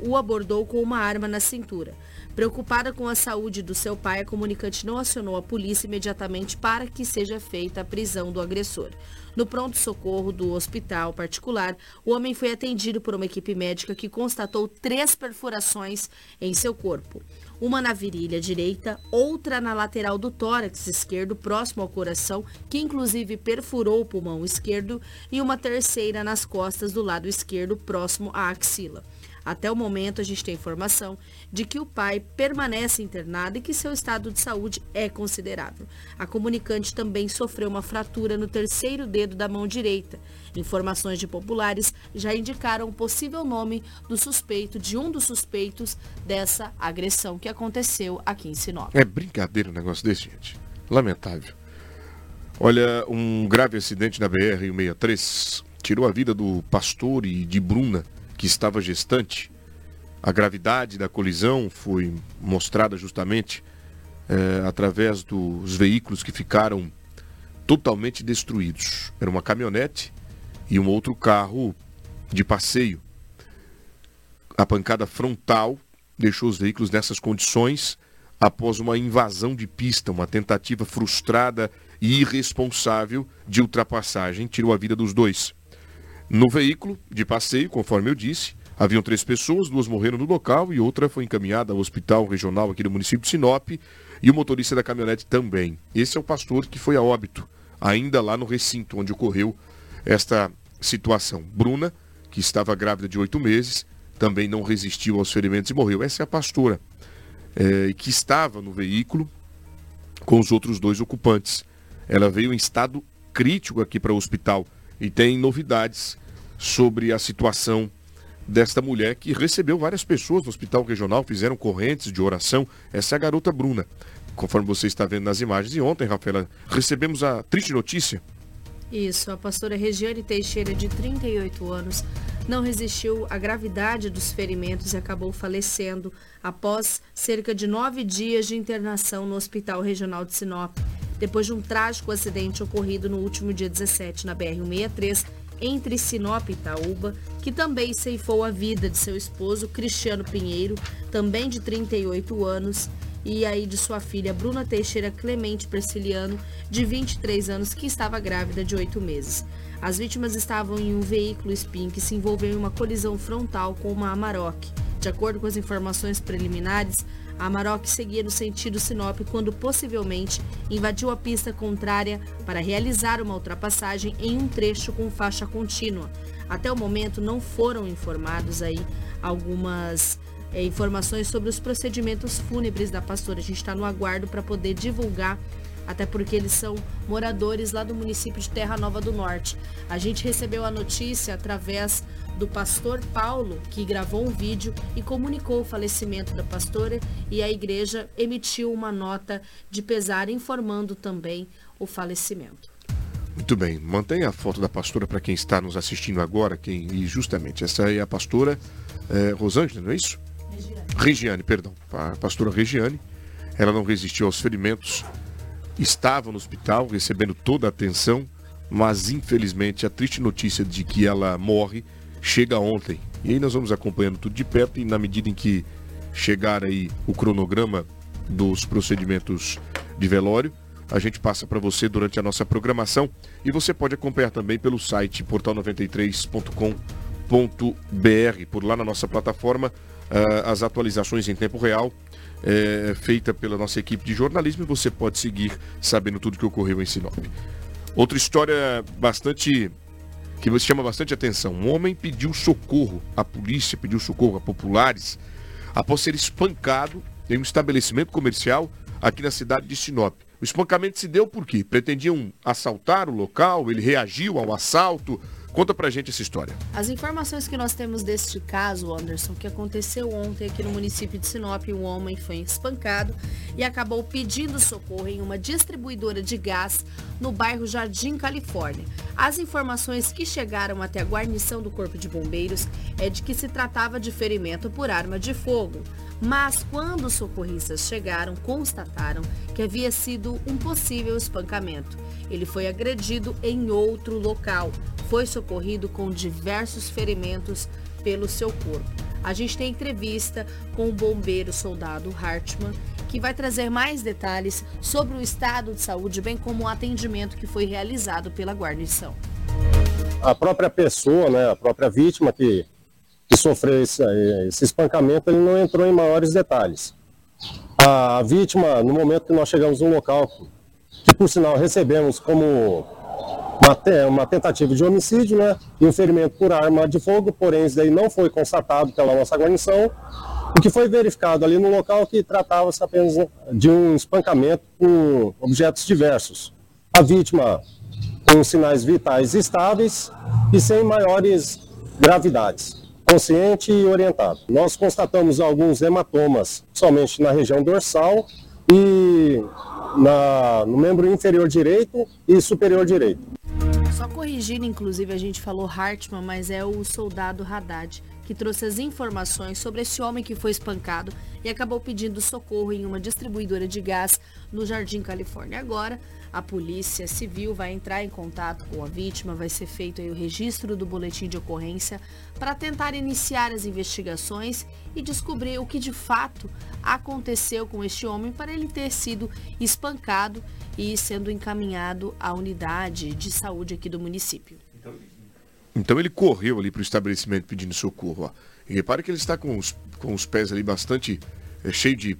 o abordou com uma arma na cintura. Preocupada com a saúde do seu pai, a comunicante não acionou a polícia imediatamente para que seja feita a prisão do agressor. No pronto-socorro do hospital particular, o homem foi atendido por uma equipe médica que constatou três perfurações em seu corpo uma na virilha direita, outra na lateral do tórax esquerdo, próximo ao coração, que inclusive perfurou o pulmão esquerdo, e uma terceira nas costas do lado esquerdo, próximo à axila. Até o momento, a gente tem informação de que o pai permanece internado e que seu estado de saúde é considerável. A comunicante também sofreu uma fratura no terceiro dedo da mão direita. Informações de populares já indicaram o possível nome do suspeito, de um dos suspeitos dessa agressão que aconteceu aqui em Sinop. É brincadeira um negócio desse, gente. Lamentável. Olha, um grave acidente na BR-163 tirou a vida do pastor e de Bruna, que estava gestante. A gravidade da colisão foi mostrada justamente é, através dos veículos que ficaram totalmente destruídos. Era uma caminhonete e um outro carro de passeio. A pancada frontal deixou os veículos nessas condições após uma invasão de pista, uma tentativa frustrada e irresponsável de ultrapassagem, tirou a vida dos dois. No veículo de passeio, conforme eu disse, haviam três pessoas, duas morreram no local e outra foi encaminhada ao hospital regional aqui do município de Sinop e o motorista da caminhonete também. Esse é o pastor que foi a óbito, ainda lá no recinto onde ocorreu esta situação. Bruna, que estava grávida de oito meses, também não resistiu aos ferimentos e morreu. Essa é a pastora, é, que estava no veículo com os outros dois ocupantes. Ela veio em estado crítico aqui para o hospital e tem novidades sobre a situação desta mulher que recebeu várias pessoas no hospital regional, fizeram correntes de oração. Essa é a garota Bruna. Conforme você está vendo nas imagens. E ontem, Rafaela, recebemos a triste notícia. Isso, a pastora Regiane Teixeira, de 38 anos, não resistiu à gravidade dos ferimentos e acabou falecendo após cerca de nove dias de internação no Hospital Regional de Sinop. Depois de um trágico acidente ocorrido no último dia 17 na BR-163, entre Sinop e Itaúba, que também ceifou a vida de seu esposo, Cristiano Pinheiro, também de 38 anos, e aí de sua filha Bruna Teixeira Clemente Persiliano, de 23 anos, que estava grávida de 8 meses. As vítimas estavam em um veículo Spin que se envolveu em uma colisão frontal com uma Amarok. De acordo com as informações preliminares, a Amarok seguia no sentido Sinop quando possivelmente invadiu a pista contrária para realizar uma ultrapassagem em um trecho com faixa contínua. Até o momento não foram informados aí algumas é, informações sobre os procedimentos fúnebres da pastora. A gente está no aguardo para poder divulgar até porque eles são moradores lá do município de Terra Nova do Norte. A gente recebeu a notícia através do pastor Paulo, que gravou um vídeo e comunicou o falecimento da pastora e a igreja emitiu uma nota de pesar informando também o falecimento. Muito bem, mantenha a foto da pastora para quem está nos assistindo agora, quem e justamente essa é a pastora é, Rosângela, não é isso? Regiane. Perdão, a pastora Regiane. Ela não resistiu aos ferimentos, estava no hospital recebendo toda a atenção, mas infelizmente a triste notícia de que ela morre chega ontem. E aí nós vamos acompanhando tudo de perto e na medida em que chegar aí o cronograma dos procedimentos de velório, a gente passa para você durante a nossa programação e você pode acompanhar também pelo site portal93.com.br. Por lá na nossa plataforma, as atualizações em tempo real é, feita pela nossa equipe de jornalismo e você pode seguir sabendo tudo que ocorreu em Sinop. Outra história bastante que você chama bastante atenção. Um homem pediu socorro à polícia, pediu socorro a populares após ser espancado em um estabelecimento comercial aqui na cidade de Sinop. O espancamento se deu porque pretendiam assaltar o local, ele reagiu ao assalto, Conta pra gente essa história. As informações que nós temos deste caso, Anderson, que aconteceu ontem aqui no município de Sinop, um homem foi espancado e acabou pedindo socorro em uma distribuidora de gás no bairro Jardim Califórnia. As informações que chegaram até a guarnição do Corpo de Bombeiros é de que se tratava de ferimento por arma de fogo. Mas quando os socorristas chegaram, constataram que havia sido um possível espancamento. Ele foi agredido em outro local. Foi socorrido com diversos ferimentos pelo seu corpo. A gente tem entrevista com o bombeiro soldado Hartmann, que vai trazer mais detalhes sobre o estado de saúde, bem como o atendimento que foi realizado pela guarnição. A própria pessoa, né, a própria vítima que que sofreu esse, esse espancamento, ele não entrou em maiores detalhes. A vítima, no momento que nós chegamos no local, por sinal recebemos como uma, uma tentativa de homicídio, né, e um ferimento por arma de fogo, porém isso daí não foi constatado pela nossa guarnição, o que foi verificado ali no local que tratava-se apenas de um espancamento com objetos diversos. A vítima com sinais vitais estáveis e sem maiores gravidades consciente e orientado. Nós constatamos alguns hematomas somente na região dorsal e na, no membro inferior direito e superior direito. Só corrigindo, inclusive, a gente falou Hartmann, mas é o soldado Haddad que trouxe as informações sobre esse homem que foi espancado e acabou pedindo socorro em uma distribuidora de gás no Jardim Califórnia. Agora, a Polícia Civil vai entrar em contato com a vítima, vai ser feito o registro do boletim de ocorrência para tentar iniciar as investigações e descobrir o que de fato aconteceu com este homem para ele ter sido espancado e sendo encaminhado à unidade de saúde aqui do município. Então ele correu ali para o estabelecimento pedindo socorro. Ó. E repare que ele está com os, com os pés ali bastante é, cheio de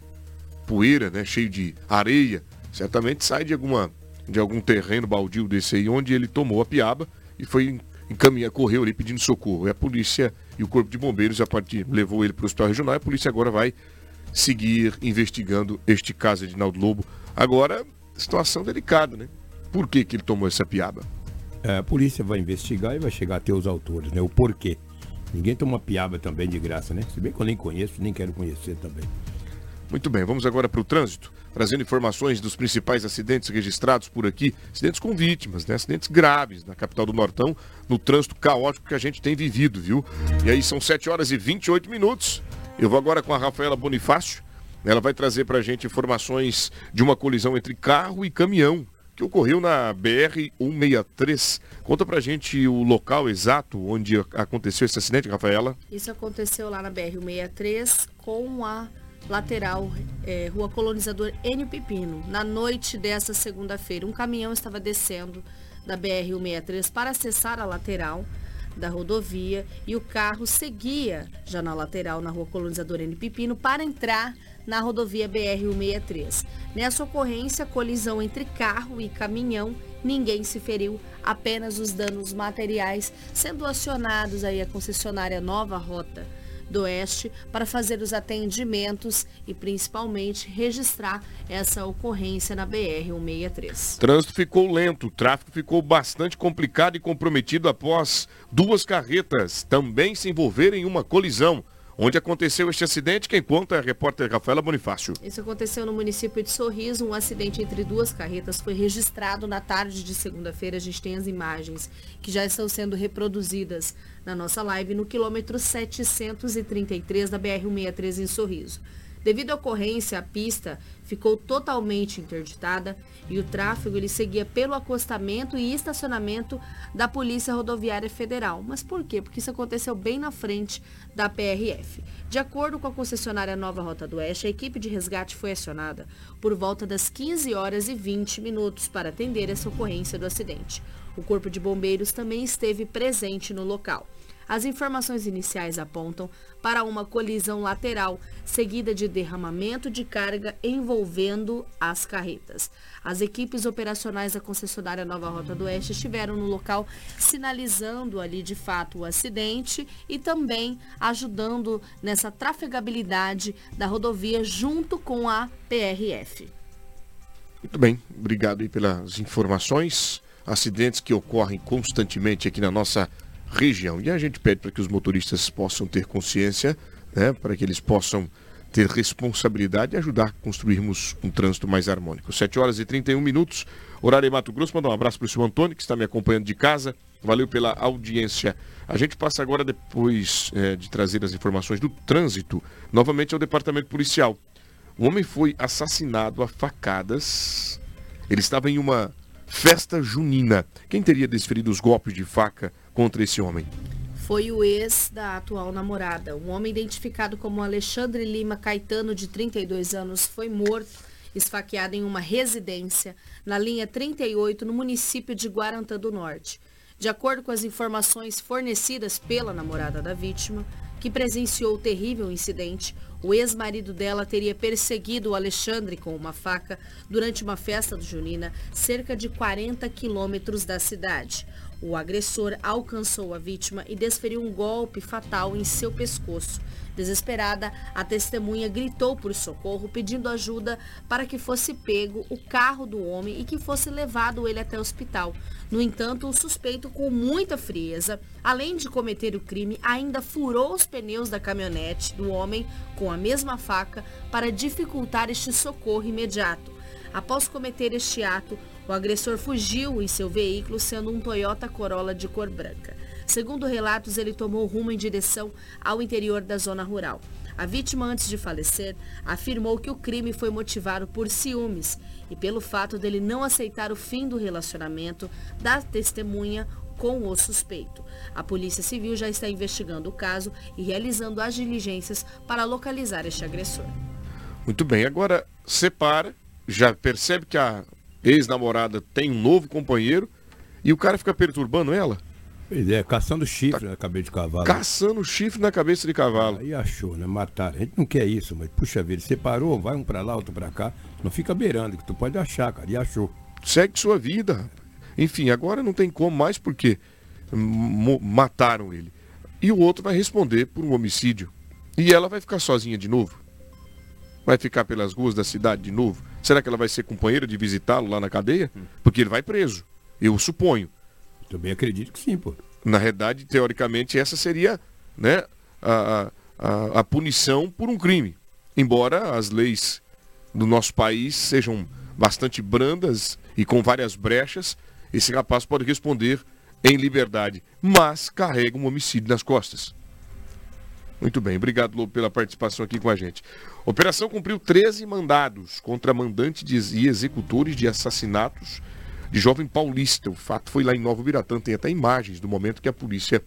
poeira, né? cheio de areia. Certamente sai de alguma de algum terreno baldio desse aí, onde ele tomou a piaba e foi encaminhar, correu ali pedindo socorro. E a polícia e o corpo de bombeiros a partir levou ele para o hospital regional e a polícia agora vai seguir investigando este caso de Naldo Lobo. Agora, situação delicada, né? Por que, que ele tomou essa piaba? É, a polícia vai investigar e vai chegar até os autores, né? O porquê. Ninguém toma piaba também de graça, né? Se bem que eu nem conheço, nem quero conhecer também. Muito bem, vamos agora para o trânsito, trazendo informações dos principais acidentes registrados por aqui, acidentes com vítimas, né? acidentes graves na capital do Nortão, no trânsito caótico que a gente tem vivido, viu? E aí são 7 horas e 28 minutos. Eu vou agora com a Rafaela Bonifácio, ela vai trazer para a gente informações de uma colisão entre carro e caminhão que ocorreu na BR-163. Conta pra gente o local exato onde aconteceu esse acidente, Rafaela. Isso aconteceu lá na BR-163 com a lateral, é, Rua Colonizador N Pepino, na noite dessa segunda-feira. Um caminhão estava descendo da BR-163 para acessar a lateral da rodovia e o carro seguia já na lateral na Rua Colonizador N Pepino para entrar na rodovia BR-163. Nessa ocorrência, colisão entre carro e caminhão, ninguém se feriu, apenas os danos materiais, sendo acionados aí a concessionária Nova Rota do Oeste para fazer os atendimentos e principalmente registrar essa ocorrência na BR-163. Trânsito ficou lento, o tráfego ficou bastante complicado e comprometido após duas carretas também se envolverem em uma colisão. Onde aconteceu este acidente? Quem conta é a repórter Rafaela Bonifácio. Isso aconteceu no município de Sorriso. Um acidente entre duas carretas foi registrado na tarde de segunda-feira. A gente tem as imagens que já estão sendo reproduzidas na nossa live no quilômetro 733 da BR-163 em Sorriso. Devido à ocorrência, a pista ficou totalmente interditada e o tráfego ele seguia pelo acostamento e estacionamento da Polícia Rodoviária Federal. Mas por quê? Porque isso aconteceu bem na frente da PRF. De acordo com a concessionária Nova Rota do Oeste, a equipe de resgate foi acionada por volta das 15 horas e 20 minutos para atender essa ocorrência do acidente. O Corpo de Bombeiros também esteve presente no local. As informações iniciais apontam para uma colisão lateral, seguida de derramamento de carga envolvendo as carretas. As equipes operacionais da concessionária Nova Rota do Oeste estiveram no local sinalizando ali de fato o acidente e também ajudando nessa trafegabilidade da rodovia junto com a PRF. Muito bem, obrigado aí pelas informações. Acidentes que ocorrem constantemente aqui na nossa região. E a gente pede para que os motoristas possam ter consciência, né, para que eles possam ter responsabilidade e ajudar a construirmos um trânsito mais harmônico. 7 horas e 31 minutos, horário em Mato Grosso. Mandar um abraço para o senhor Antônio, que está me acompanhando de casa. Valeu pela audiência. A gente passa agora, depois é, de trazer as informações do trânsito, novamente ao departamento policial. Um homem foi assassinado a facadas. Ele estava em uma festa junina. Quem teria desferido os golpes de faca contra esse homem? Foi o ex da atual namorada. Um homem identificado como Alexandre Lima Caetano, de 32 anos, foi morto, esfaqueado em uma residência na linha 38, no município de Guarantã do Norte. De acordo com as informações fornecidas pela namorada da vítima, que presenciou o terrível incidente, o ex-marido dela teria perseguido o Alexandre com uma faca durante uma festa do Junina, cerca de 40 quilômetros da cidade. O agressor alcançou a vítima e desferiu um golpe fatal em seu pescoço. Desesperada, a testemunha gritou por socorro, pedindo ajuda para que fosse pego o carro do homem e que fosse levado ele até o hospital. No entanto, o suspeito, com muita frieza, além de cometer o crime, ainda furou os pneus da caminhonete do homem com a mesma faca para dificultar este socorro imediato. Após cometer este ato, o agressor fugiu em seu veículo, sendo um Toyota Corolla de cor branca. Segundo relatos, ele tomou rumo em direção ao interior da zona rural. A vítima, antes de falecer, afirmou que o crime foi motivado por ciúmes e pelo fato dele não aceitar o fim do relacionamento da testemunha com o suspeito. A Polícia Civil já está investigando o caso e realizando as diligências para localizar este agressor. Muito bem, agora separa, já percebe que a ex-namorada tem um novo companheiro e o cara fica perturbando ela? Pois é, caçando chifre na cabeça de cavalo. Caçando chifre na cabeça de cavalo. Aí achou, né? Mataram. A gente não quer isso, mas puxa vida, separou, vai um pra lá, outro pra cá. Não fica beirando, que tu pode achar, cara. E achou. Segue sua vida. Enfim, agora não tem como mais porque mataram ele. E o outro vai responder por um homicídio. E ela vai ficar sozinha de novo? Vai ficar pelas ruas da cidade de novo? Será que ela vai ser companheira de visitá-lo lá na cadeia? Porque ele vai preso. Eu suponho. Também acredito que sim, pô. Na realidade, teoricamente, essa seria né, a, a, a punição por um crime. Embora as leis do nosso país sejam bastante brandas e com várias brechas, esse rapaz pode responder em liberdade, mas carrega um homicídio nas costas. Muito bem, obrigado Lobo pela participação aqui com a gente. Operação cumpriu 13 mandados contra mandantes e executores de assassinatos de jovem paulista. O fato foi lá em Novo Biratã, tem até imagens do momento que a polícia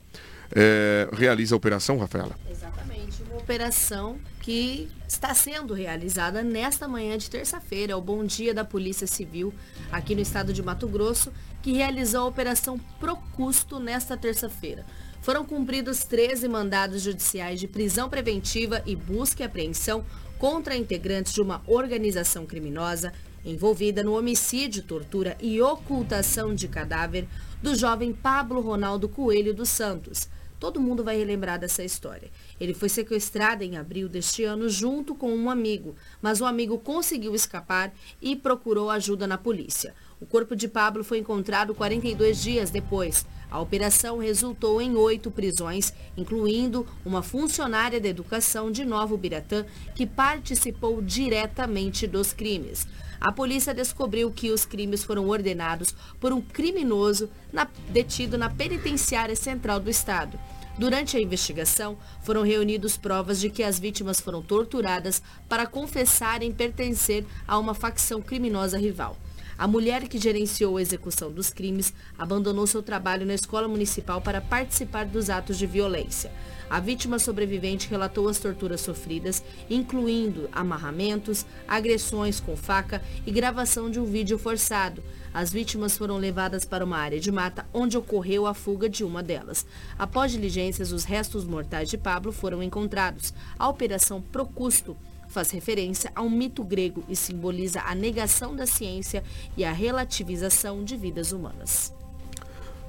é, realiza a operação, Rafaela. Exatamente, uma operação que está sendo realizada nesta manhã de terça-feira, o Bom Dia da Polícia Civil, aqui no estado de Mato Grosso, que realizou a operação Procusto nesta terça-feira. Foram cumpridos 13 mandados judiciais de prisão preventiva e busca e apreensão contra integrantes de uma organização criminosa envolvida no homicídio, tortura e ocultação de cadáver do jovem Pablo Ronaldo Coelho dos Santos. Todo mundo vai relembrar dessa história. Ele foi sequestrado em abril deste ano junto com um amigo, mas o amigo conseguiu escapar e procurou ajuda na polícia. O corpo de Pablo foi encontrado 42 dias depois. A operação resultou em oito prisões, incluindo uma funcionária da educação de Novo Biratã que participou diretamente dos crimes. A polícia descobriu que os crimes foram ordenados por um criminoso na, detido na penitenciária central do estado. Durante a investigação, foram reunidas provas de que as vítimas foram torturadas para confessarem pertencer a uma facção criminosa rival. A mulher que gerenciou a execução dos crimes abandonou seu trabalho na escola municipal para participar dos atos de violência. A vítima sobrevivente relatou as torturas sofridas, incluindo amarramentos, agressões com faca e gravação de um vídeo forçado. As vítimas foram levadas para uma área de mata onde ocorreu a fuga de uma delas. Após diligências, os restos mortais de Pablo foram encontrados. A operação Procusto faz referência a um mito grego e simboliza a negação da ciência e a relativização de vidas humanas.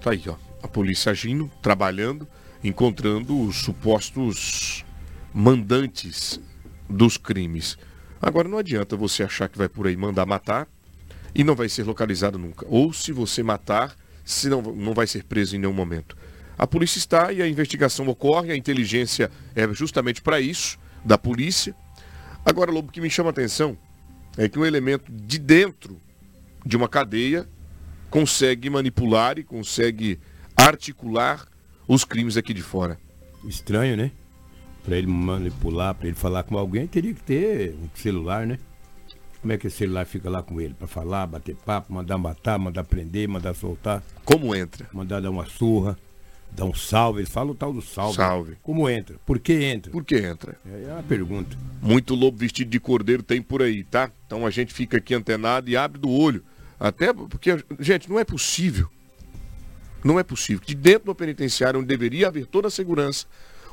Tá aí, ó. A polícia agindo, trabalhando, encontrando os supostos mandantes dos crimes. Agora não adianta você achar que vai por aí mandar matar e não vai ser localizado nunca. Ou se você matar, se não, não vai ser preso em nenhum momento. A polícia está e a investigação ocorre, a inteligência é justamente para isso, da polícia, Agora, Lobo, o que me chama a atenção é que um elemento de dentro de uma cadeia consegue manipular e consegue articular os crimes aqui de fora. Estranho, né? Para ele manipular, para ele falar com alguém, teria que ter um celular, né? Como é que esse celular fica lá com ele? Para falar, bater papo, mandar matar, mandar prender, mandar soltar? Como entra? Mandar dar uma surra dá um salve, eles falam o tal do salve. Salve. Como entra? Por que entra? Por que entra? É, é uma pergunta. Muito lobo vestido de cordeiro tem por aí, tá? Então a gente fica aqui antenado e abre do olho. Até porque, gente, não é possível. Não é possível. De dentro do penitenciário, onde deveria haver toda a segurança,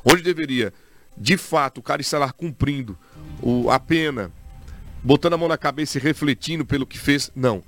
onde deveria, de fato, o cara estar cumprindo o, a pena, botando a mão na cabeça e refletindo pelo que fez. Não.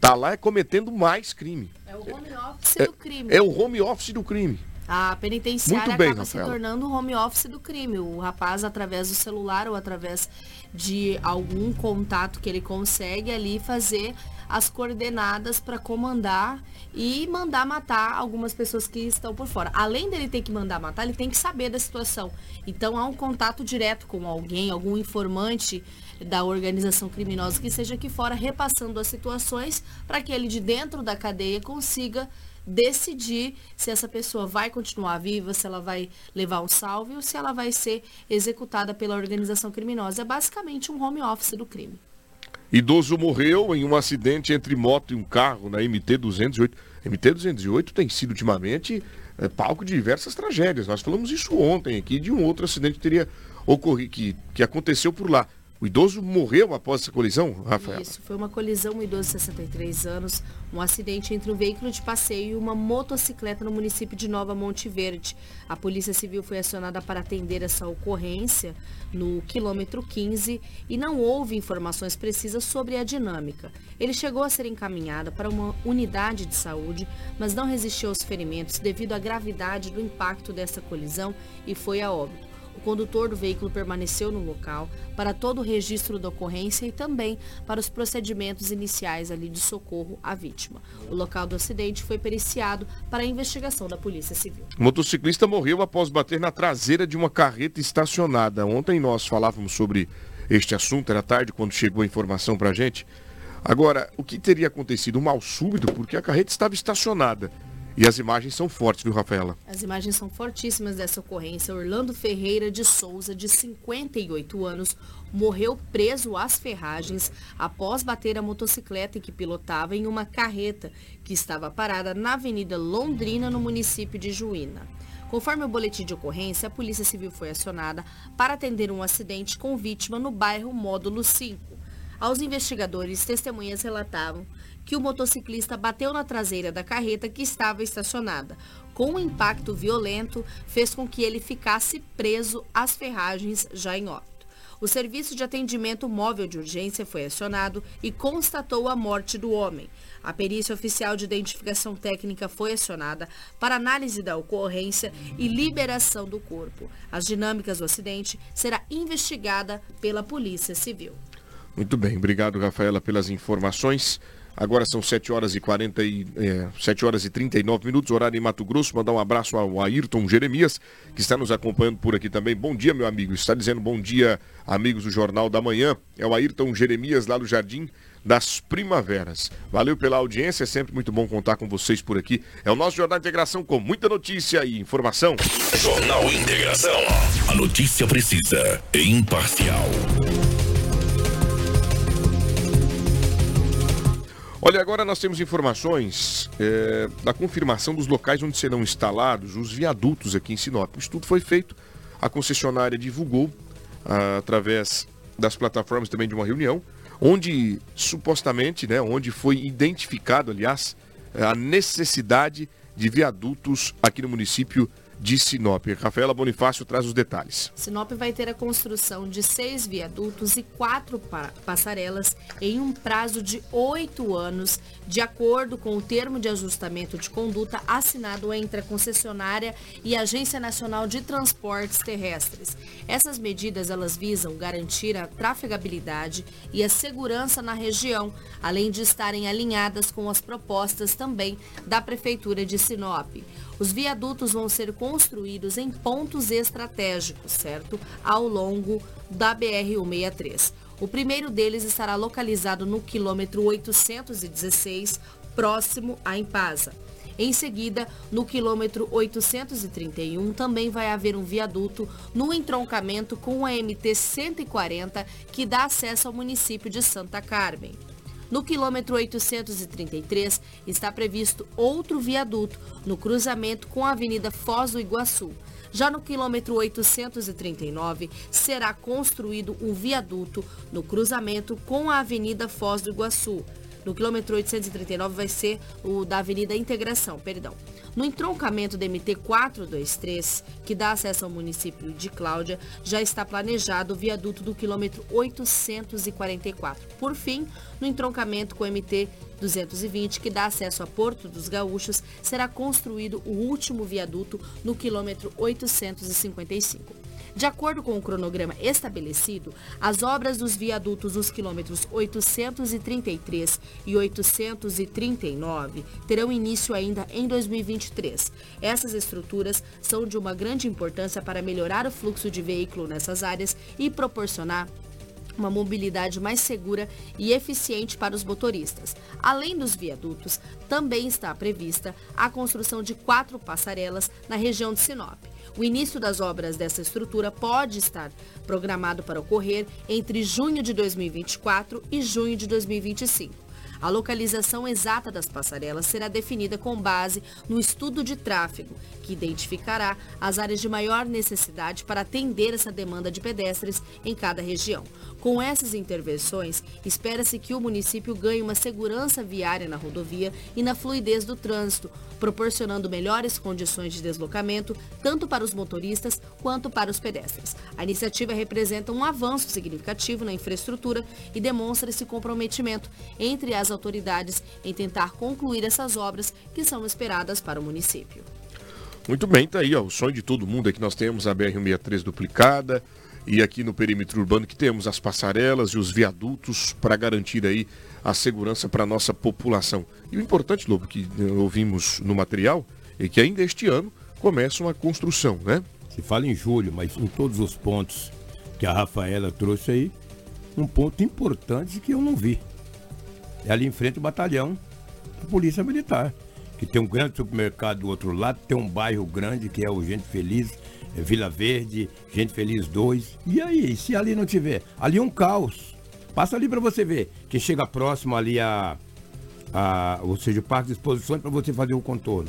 Tá lá é cometendo mais crime. É o home office é, do crime. É o home office do crime. A penitenciária bem, acaba Rafaela. se tornando o home office do crime. O rapaz, através do celular ou através de algum contato que ele consegue ali, fazer as coordenadas para comandar e mandar matar algumas pessoas que estão por fora. Além dele ter que mandar matar, ele tem que saber da situação. Então há um contato direto com alguém, algum informante da organização criminosa que seja aqui fora, repassando as situações para que ele de dentro da cadeia consiga decidir se essa pessoa vai continuar viva, se ela vai levar um salve ou se ela vai ser executada pela organização criminosa. É basicamente um home office do crime. Idoso morreu em um acidente entre moto e um carro na MT-208. MT-208 tem sido ultimamente é, palco de diversas tragédias. Nós falamos isso ontem aqui, de um outro acidente que teria ocorrido, que, que aconteceu por lá. O idoso morreu após essa colisão, Rafael? Isso, foi uma colisão, um idoso de 63 anos, um acidente entre um veículo de passeio e uma motocicleta no município de Nova Monte Verde. A Polícia Civil foi acionada para atender essa ocorrência no quilômetro 15 e não houve informações precisas sobre a dinâmica. Ele chegou a ser encaminhado para uma unidade de saúde, mas não resistiu aos ferimentos devido à gravidade do impacto dessa colisão e foi a óbito. O condutor do veículo permaneceu no local para todo o registro da ocorrência e também para os procedimentos iniciais ali de socorro à vítima. O local do acidente foi periciado para a investigação da Polícia Civil. O motociclista morreu após bater na traseira de uma carreta estacionada. Ontem nós falávamos sobre este assunto, era tarde quando chegou a informação para a gente. Agora, o que teria acontecido? Um mal súbito, porque a carreta estava estacionada. E as imagens são fortes, viu, Rafaela? As imagens são fortíssimas dessa ocorrência. Orlando Ferreira de Souza, de 58 anos, morreu preso às ferragens após bater a motocicleta que pilotava em uma carreta que estava parada na Avenida Londrina, no município de Juína. Conforme o boletim de ocorrência, a Polícia Civil foi acionada para atender um acidente com vítima no bairro Módulo 5. Aos investigadores, testemunhas relatavam que o motociclista bateu na traseira da carreta que estava estacionada. Com um impacto violento, fez com que ele ficasse preso às ferragens já em óbito. O serviço de atendimento móvel de urgência foi acionado e constatou a morte do homem. A perícia oficial de identificação técnica foi acionada para análise da ocorrência e liberação do corpo. As dinâmicas do acidente será investigada pela Polícia Civil. Muito bem, obrigado Rafaela pelas informações. Agora são 7 horas e 40 e, é, 7 horas e 39 minutos, horário em Mato Grosso. Mandar um abraço ao Ayrton Jeremias, que está nos acompanhando por aqui também. Bom dia, meu amigo. Está dizendo bom dia, amigos do Jornal da Manhã. É o Ayrton Jeremias, lá do Jardim das Primaveras. Valeu pela audiência, é sempre muito bom contar com vocês por aqui. É o nosso Jornal Integração com muita notícia e informação. Jornal Integração. A notícia precisa e imparcial. Olha, agora nós temos informações é, da confirmação dos locais onde serão instalados os viadutos aqui em Sinop. O estudo foi feito, a concessionária divulgou através das plataformas também de uma reunião, onde supostamente, né, onde foi identificado, aliás, a necessidade de viadutos aqui no município de Sinop. Rafaela Bonifácio traz os detalhes. Sinop vai ter a construção de seis viadutos e quatro passarelas em um prazo de oito anos, de acordo com o termo de ajustamento de conduta assinado entre a concessionária e a Agência Nacional de Transportes Terrestres. Essas medidas elas visam garantir a trafegabilidade e a segurança na região, além de estarem alinhadas com as propostas também da Prefeitura de Sinop. Os viadutos vão ser construídos em pontos estratégicos, certo? Ao longo da BR-163. O primeiro deles estará localizado no quilômetro 816, próximo a Impasa. Em seguida, no quilômetro 831, também vai haver um viaduto no entroncamento com a MT 140, que dá acesso ao município de Santa Carmen. No quilômetro 833 está previsto outro viaduto no cruzamento com a Avenida Foz do Iguaçu. Já no quilômetro 839 será construído um viaduto no cruzamento com a Avenida Foz do Iguaçu. No quilômetro 839 vai ser o da Avenida Integração, perdão. No entroncamento do MT 423, que dá acesso ao município de Cláudia, já está planejado o viaduto do quilômetro 844. Por fim, no entroncamento com o MT 220, que dá acesso a Porto dos Gaúchos, será construído o último viaduto no quilômetro 855. De acordo com o cronograma estabelecido, as obras dos viadutos nos quilômetros 833 e 839 terão início ainda em 2023. Essas estruturas são de uma grande importância para melhorar o fluxo de veículo nessas áreas e proporcionar uma mobilidade mais segura e eficiente para os motoristas. Além dos viadutos, também está prevista a construção de quatro passarelas na região de Sinop. O início das obras dessa estrutura pode estar programado para ocorrer entre junho de 2024 e junho de 2025. A localização exata das passarelas será definida com base no estudo de tráfego, que identificará as áreas de maior necessidade para atender essa demanda de pedestres em cada região. Com essas intervenções, espera-se que o município ganhe uma segurança viária na rodovia e na fluidez do trânsito, proporcionando melhores condições de deslocamento tanto para os motoristas quanto para os pedestres. A iniciativa representa um avanço significativo na infraestrutura e demonstra esse comprometimento entre as autoridades em tentar concluir essas obras que são esperadas para o município. Muito bem, tá aí, ó, o sonho de todo mundo é que nós temos a BR-163 duplicada, e aqui no perímetro urbano que temos as passarelas e os viadutos para garantir aí a segurança para a nossa população. E o importante, Lobo, que ouvimos no material, é que ainda este ano começa uma construção, né? Se fala em julho, mas em todos os pontos que a Rafaela trouxe aí, um ponto importante que eu não vi. É ali em frente ao batalhão da Polícia Militar, que tem um grande supermercado do outro lado, tem um bairro grande que é o Gente Feliz, Vila Verde, Gente Feliz 2. E aí, se ali não tiver? Ali é um caos. Passa ali para você ver. Quem chega próximo ali a, a ou seja, o parque de exposições para você fazer o contorno.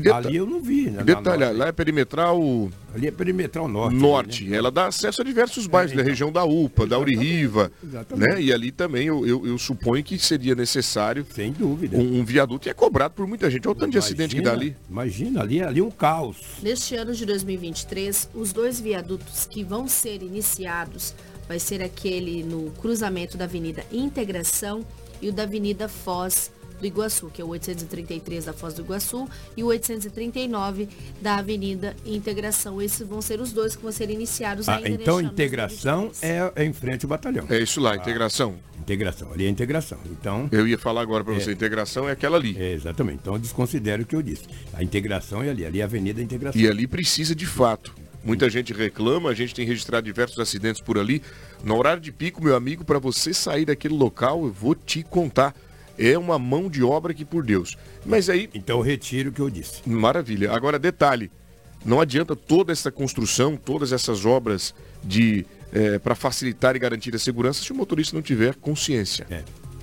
Deta... Ali eu não vi. Né, detalhe, lá é perimetral. Ali é perimetral norte. Norte. Ali, né? Ela dá acesso a diversos bairros, é, então, da região da UPA, da Uririva. Né? E ali também eu, eu, eu, suponho que seria necessário. Sem dúvida. Um, um, viaduto e é cobrado por muita gente. Olha o tanto imagina, de acidente que dá ali. Imagina, ali, ali um caos. Neste ano de 2023, os dois viadutos que vão ser iniciados vai ser aquele no cruzamento da Avenida Integração e o da Avenida Foz do Iguaçu, que é o 833 da Foz do Iguaçu e o 839 da Avenida Integração. Esses vão ser os dois que vão ser iniciados Ah, ainda então integração é, é em frente ao batalhão. É isso lá, integração. Integração, ali é integração. Então. Eu ia falar agora para você, É. integração é aquela ali. É, exatamente. Então eu desconsidero o que eu disse. A integração é ali, ali é a Avenida Integração. E ali precisa de fato. Muita gente reclama, a gente tem registrado diversos acidentes por ali. No horário de pico, meu amigo, para você sair daquele local, eu vou te contar. É uma mão de obra que por Deus. Mas aí. Então retiro o que eu disse. Maravilha. Agora, detalhe: não adianta toda essa construção, todas essas obras de para facilitar e garantir a segurança se o motorista não tiver consciência. É.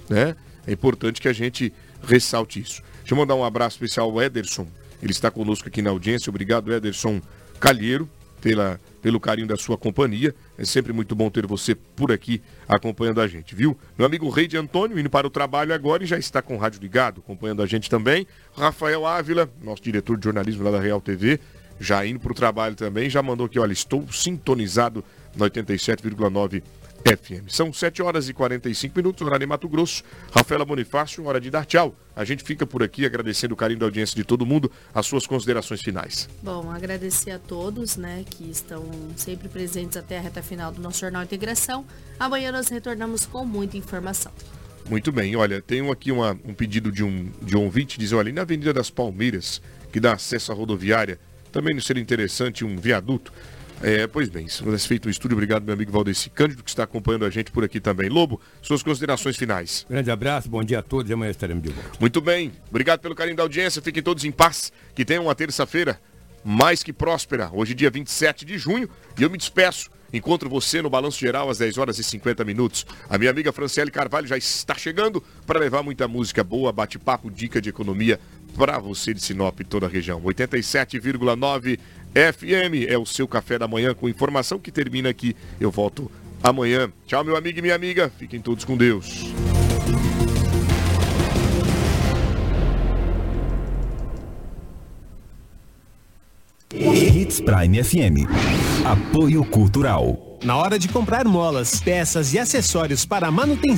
Né? é importante que a gente ressalte isso. Deixa eu mandar um abraço especial ao Ederson. Ele está conosco aqui na audiência. Obrigado, Ederson Calheiro, pela, pelo carinho da sua companhia. É sempre muito bom ter você por aqui acompanhando a gente, viu? Meu amigo Rei de Antônio, indo para o trabalho agora e já está com o rádio ligado, acompanhando a gente também. Rafael Ávila, nosso diretor de jornalismo lá da Real TV, já indo para o trabalho também, já mandou aqui, olha, estou sintonizado na 87,9 FM. São 7 horas e 45 minutos, horário em Mato Grosso. Rafaela Bonifácio, hora de dar tchau. A gente fica por aqui agradecendo o carinho da audiência de todo mundo, as suas considerações finais. Bom, agradecer a todos, né, que estão sempre presentes até a reta final do nosso Jornal Integração. Amanhã nós retornamos com muita informação. Muito bem, olha, tenho aqui uma- um pedido de um, de um ouvinte, diz, olha, ali na Avenida das Palmeiras, que dá acesso à rodoviária, também não seria interessante um viaduto? É, pois bem, se tivesse feito um estúdio, obrigado meu amigo Valdeci Cândido, que está acompanhando a gente por aqui também. Lobo, suas considerações finais. Grande abraço, bom dia a todos e amanhã estaremos de volta. Muito bem, obrigado pelo carinho da audiência, fiquem todos em paz, que tenham uma terça-feira mais que próspera, hoje dia 27 de junho, e eu me despeço. Encontro você no Balanço Geral às 10 horas e 50 minutos. A minha amiga Franciele Carvalho já está chegando para levar muita música boa, bate-papo, dica de economia para você de Sinop e toda a região. 87,9 FM é o seu café da manhã com informação que termina aqui. Eu volto amanhã. Tchau, meu amigo e minha amiga. Fiquem todos com Deus. Hits Prime FM. Apoio Cultural. Na hora de comprar molas, peças e acessórios para a manutenção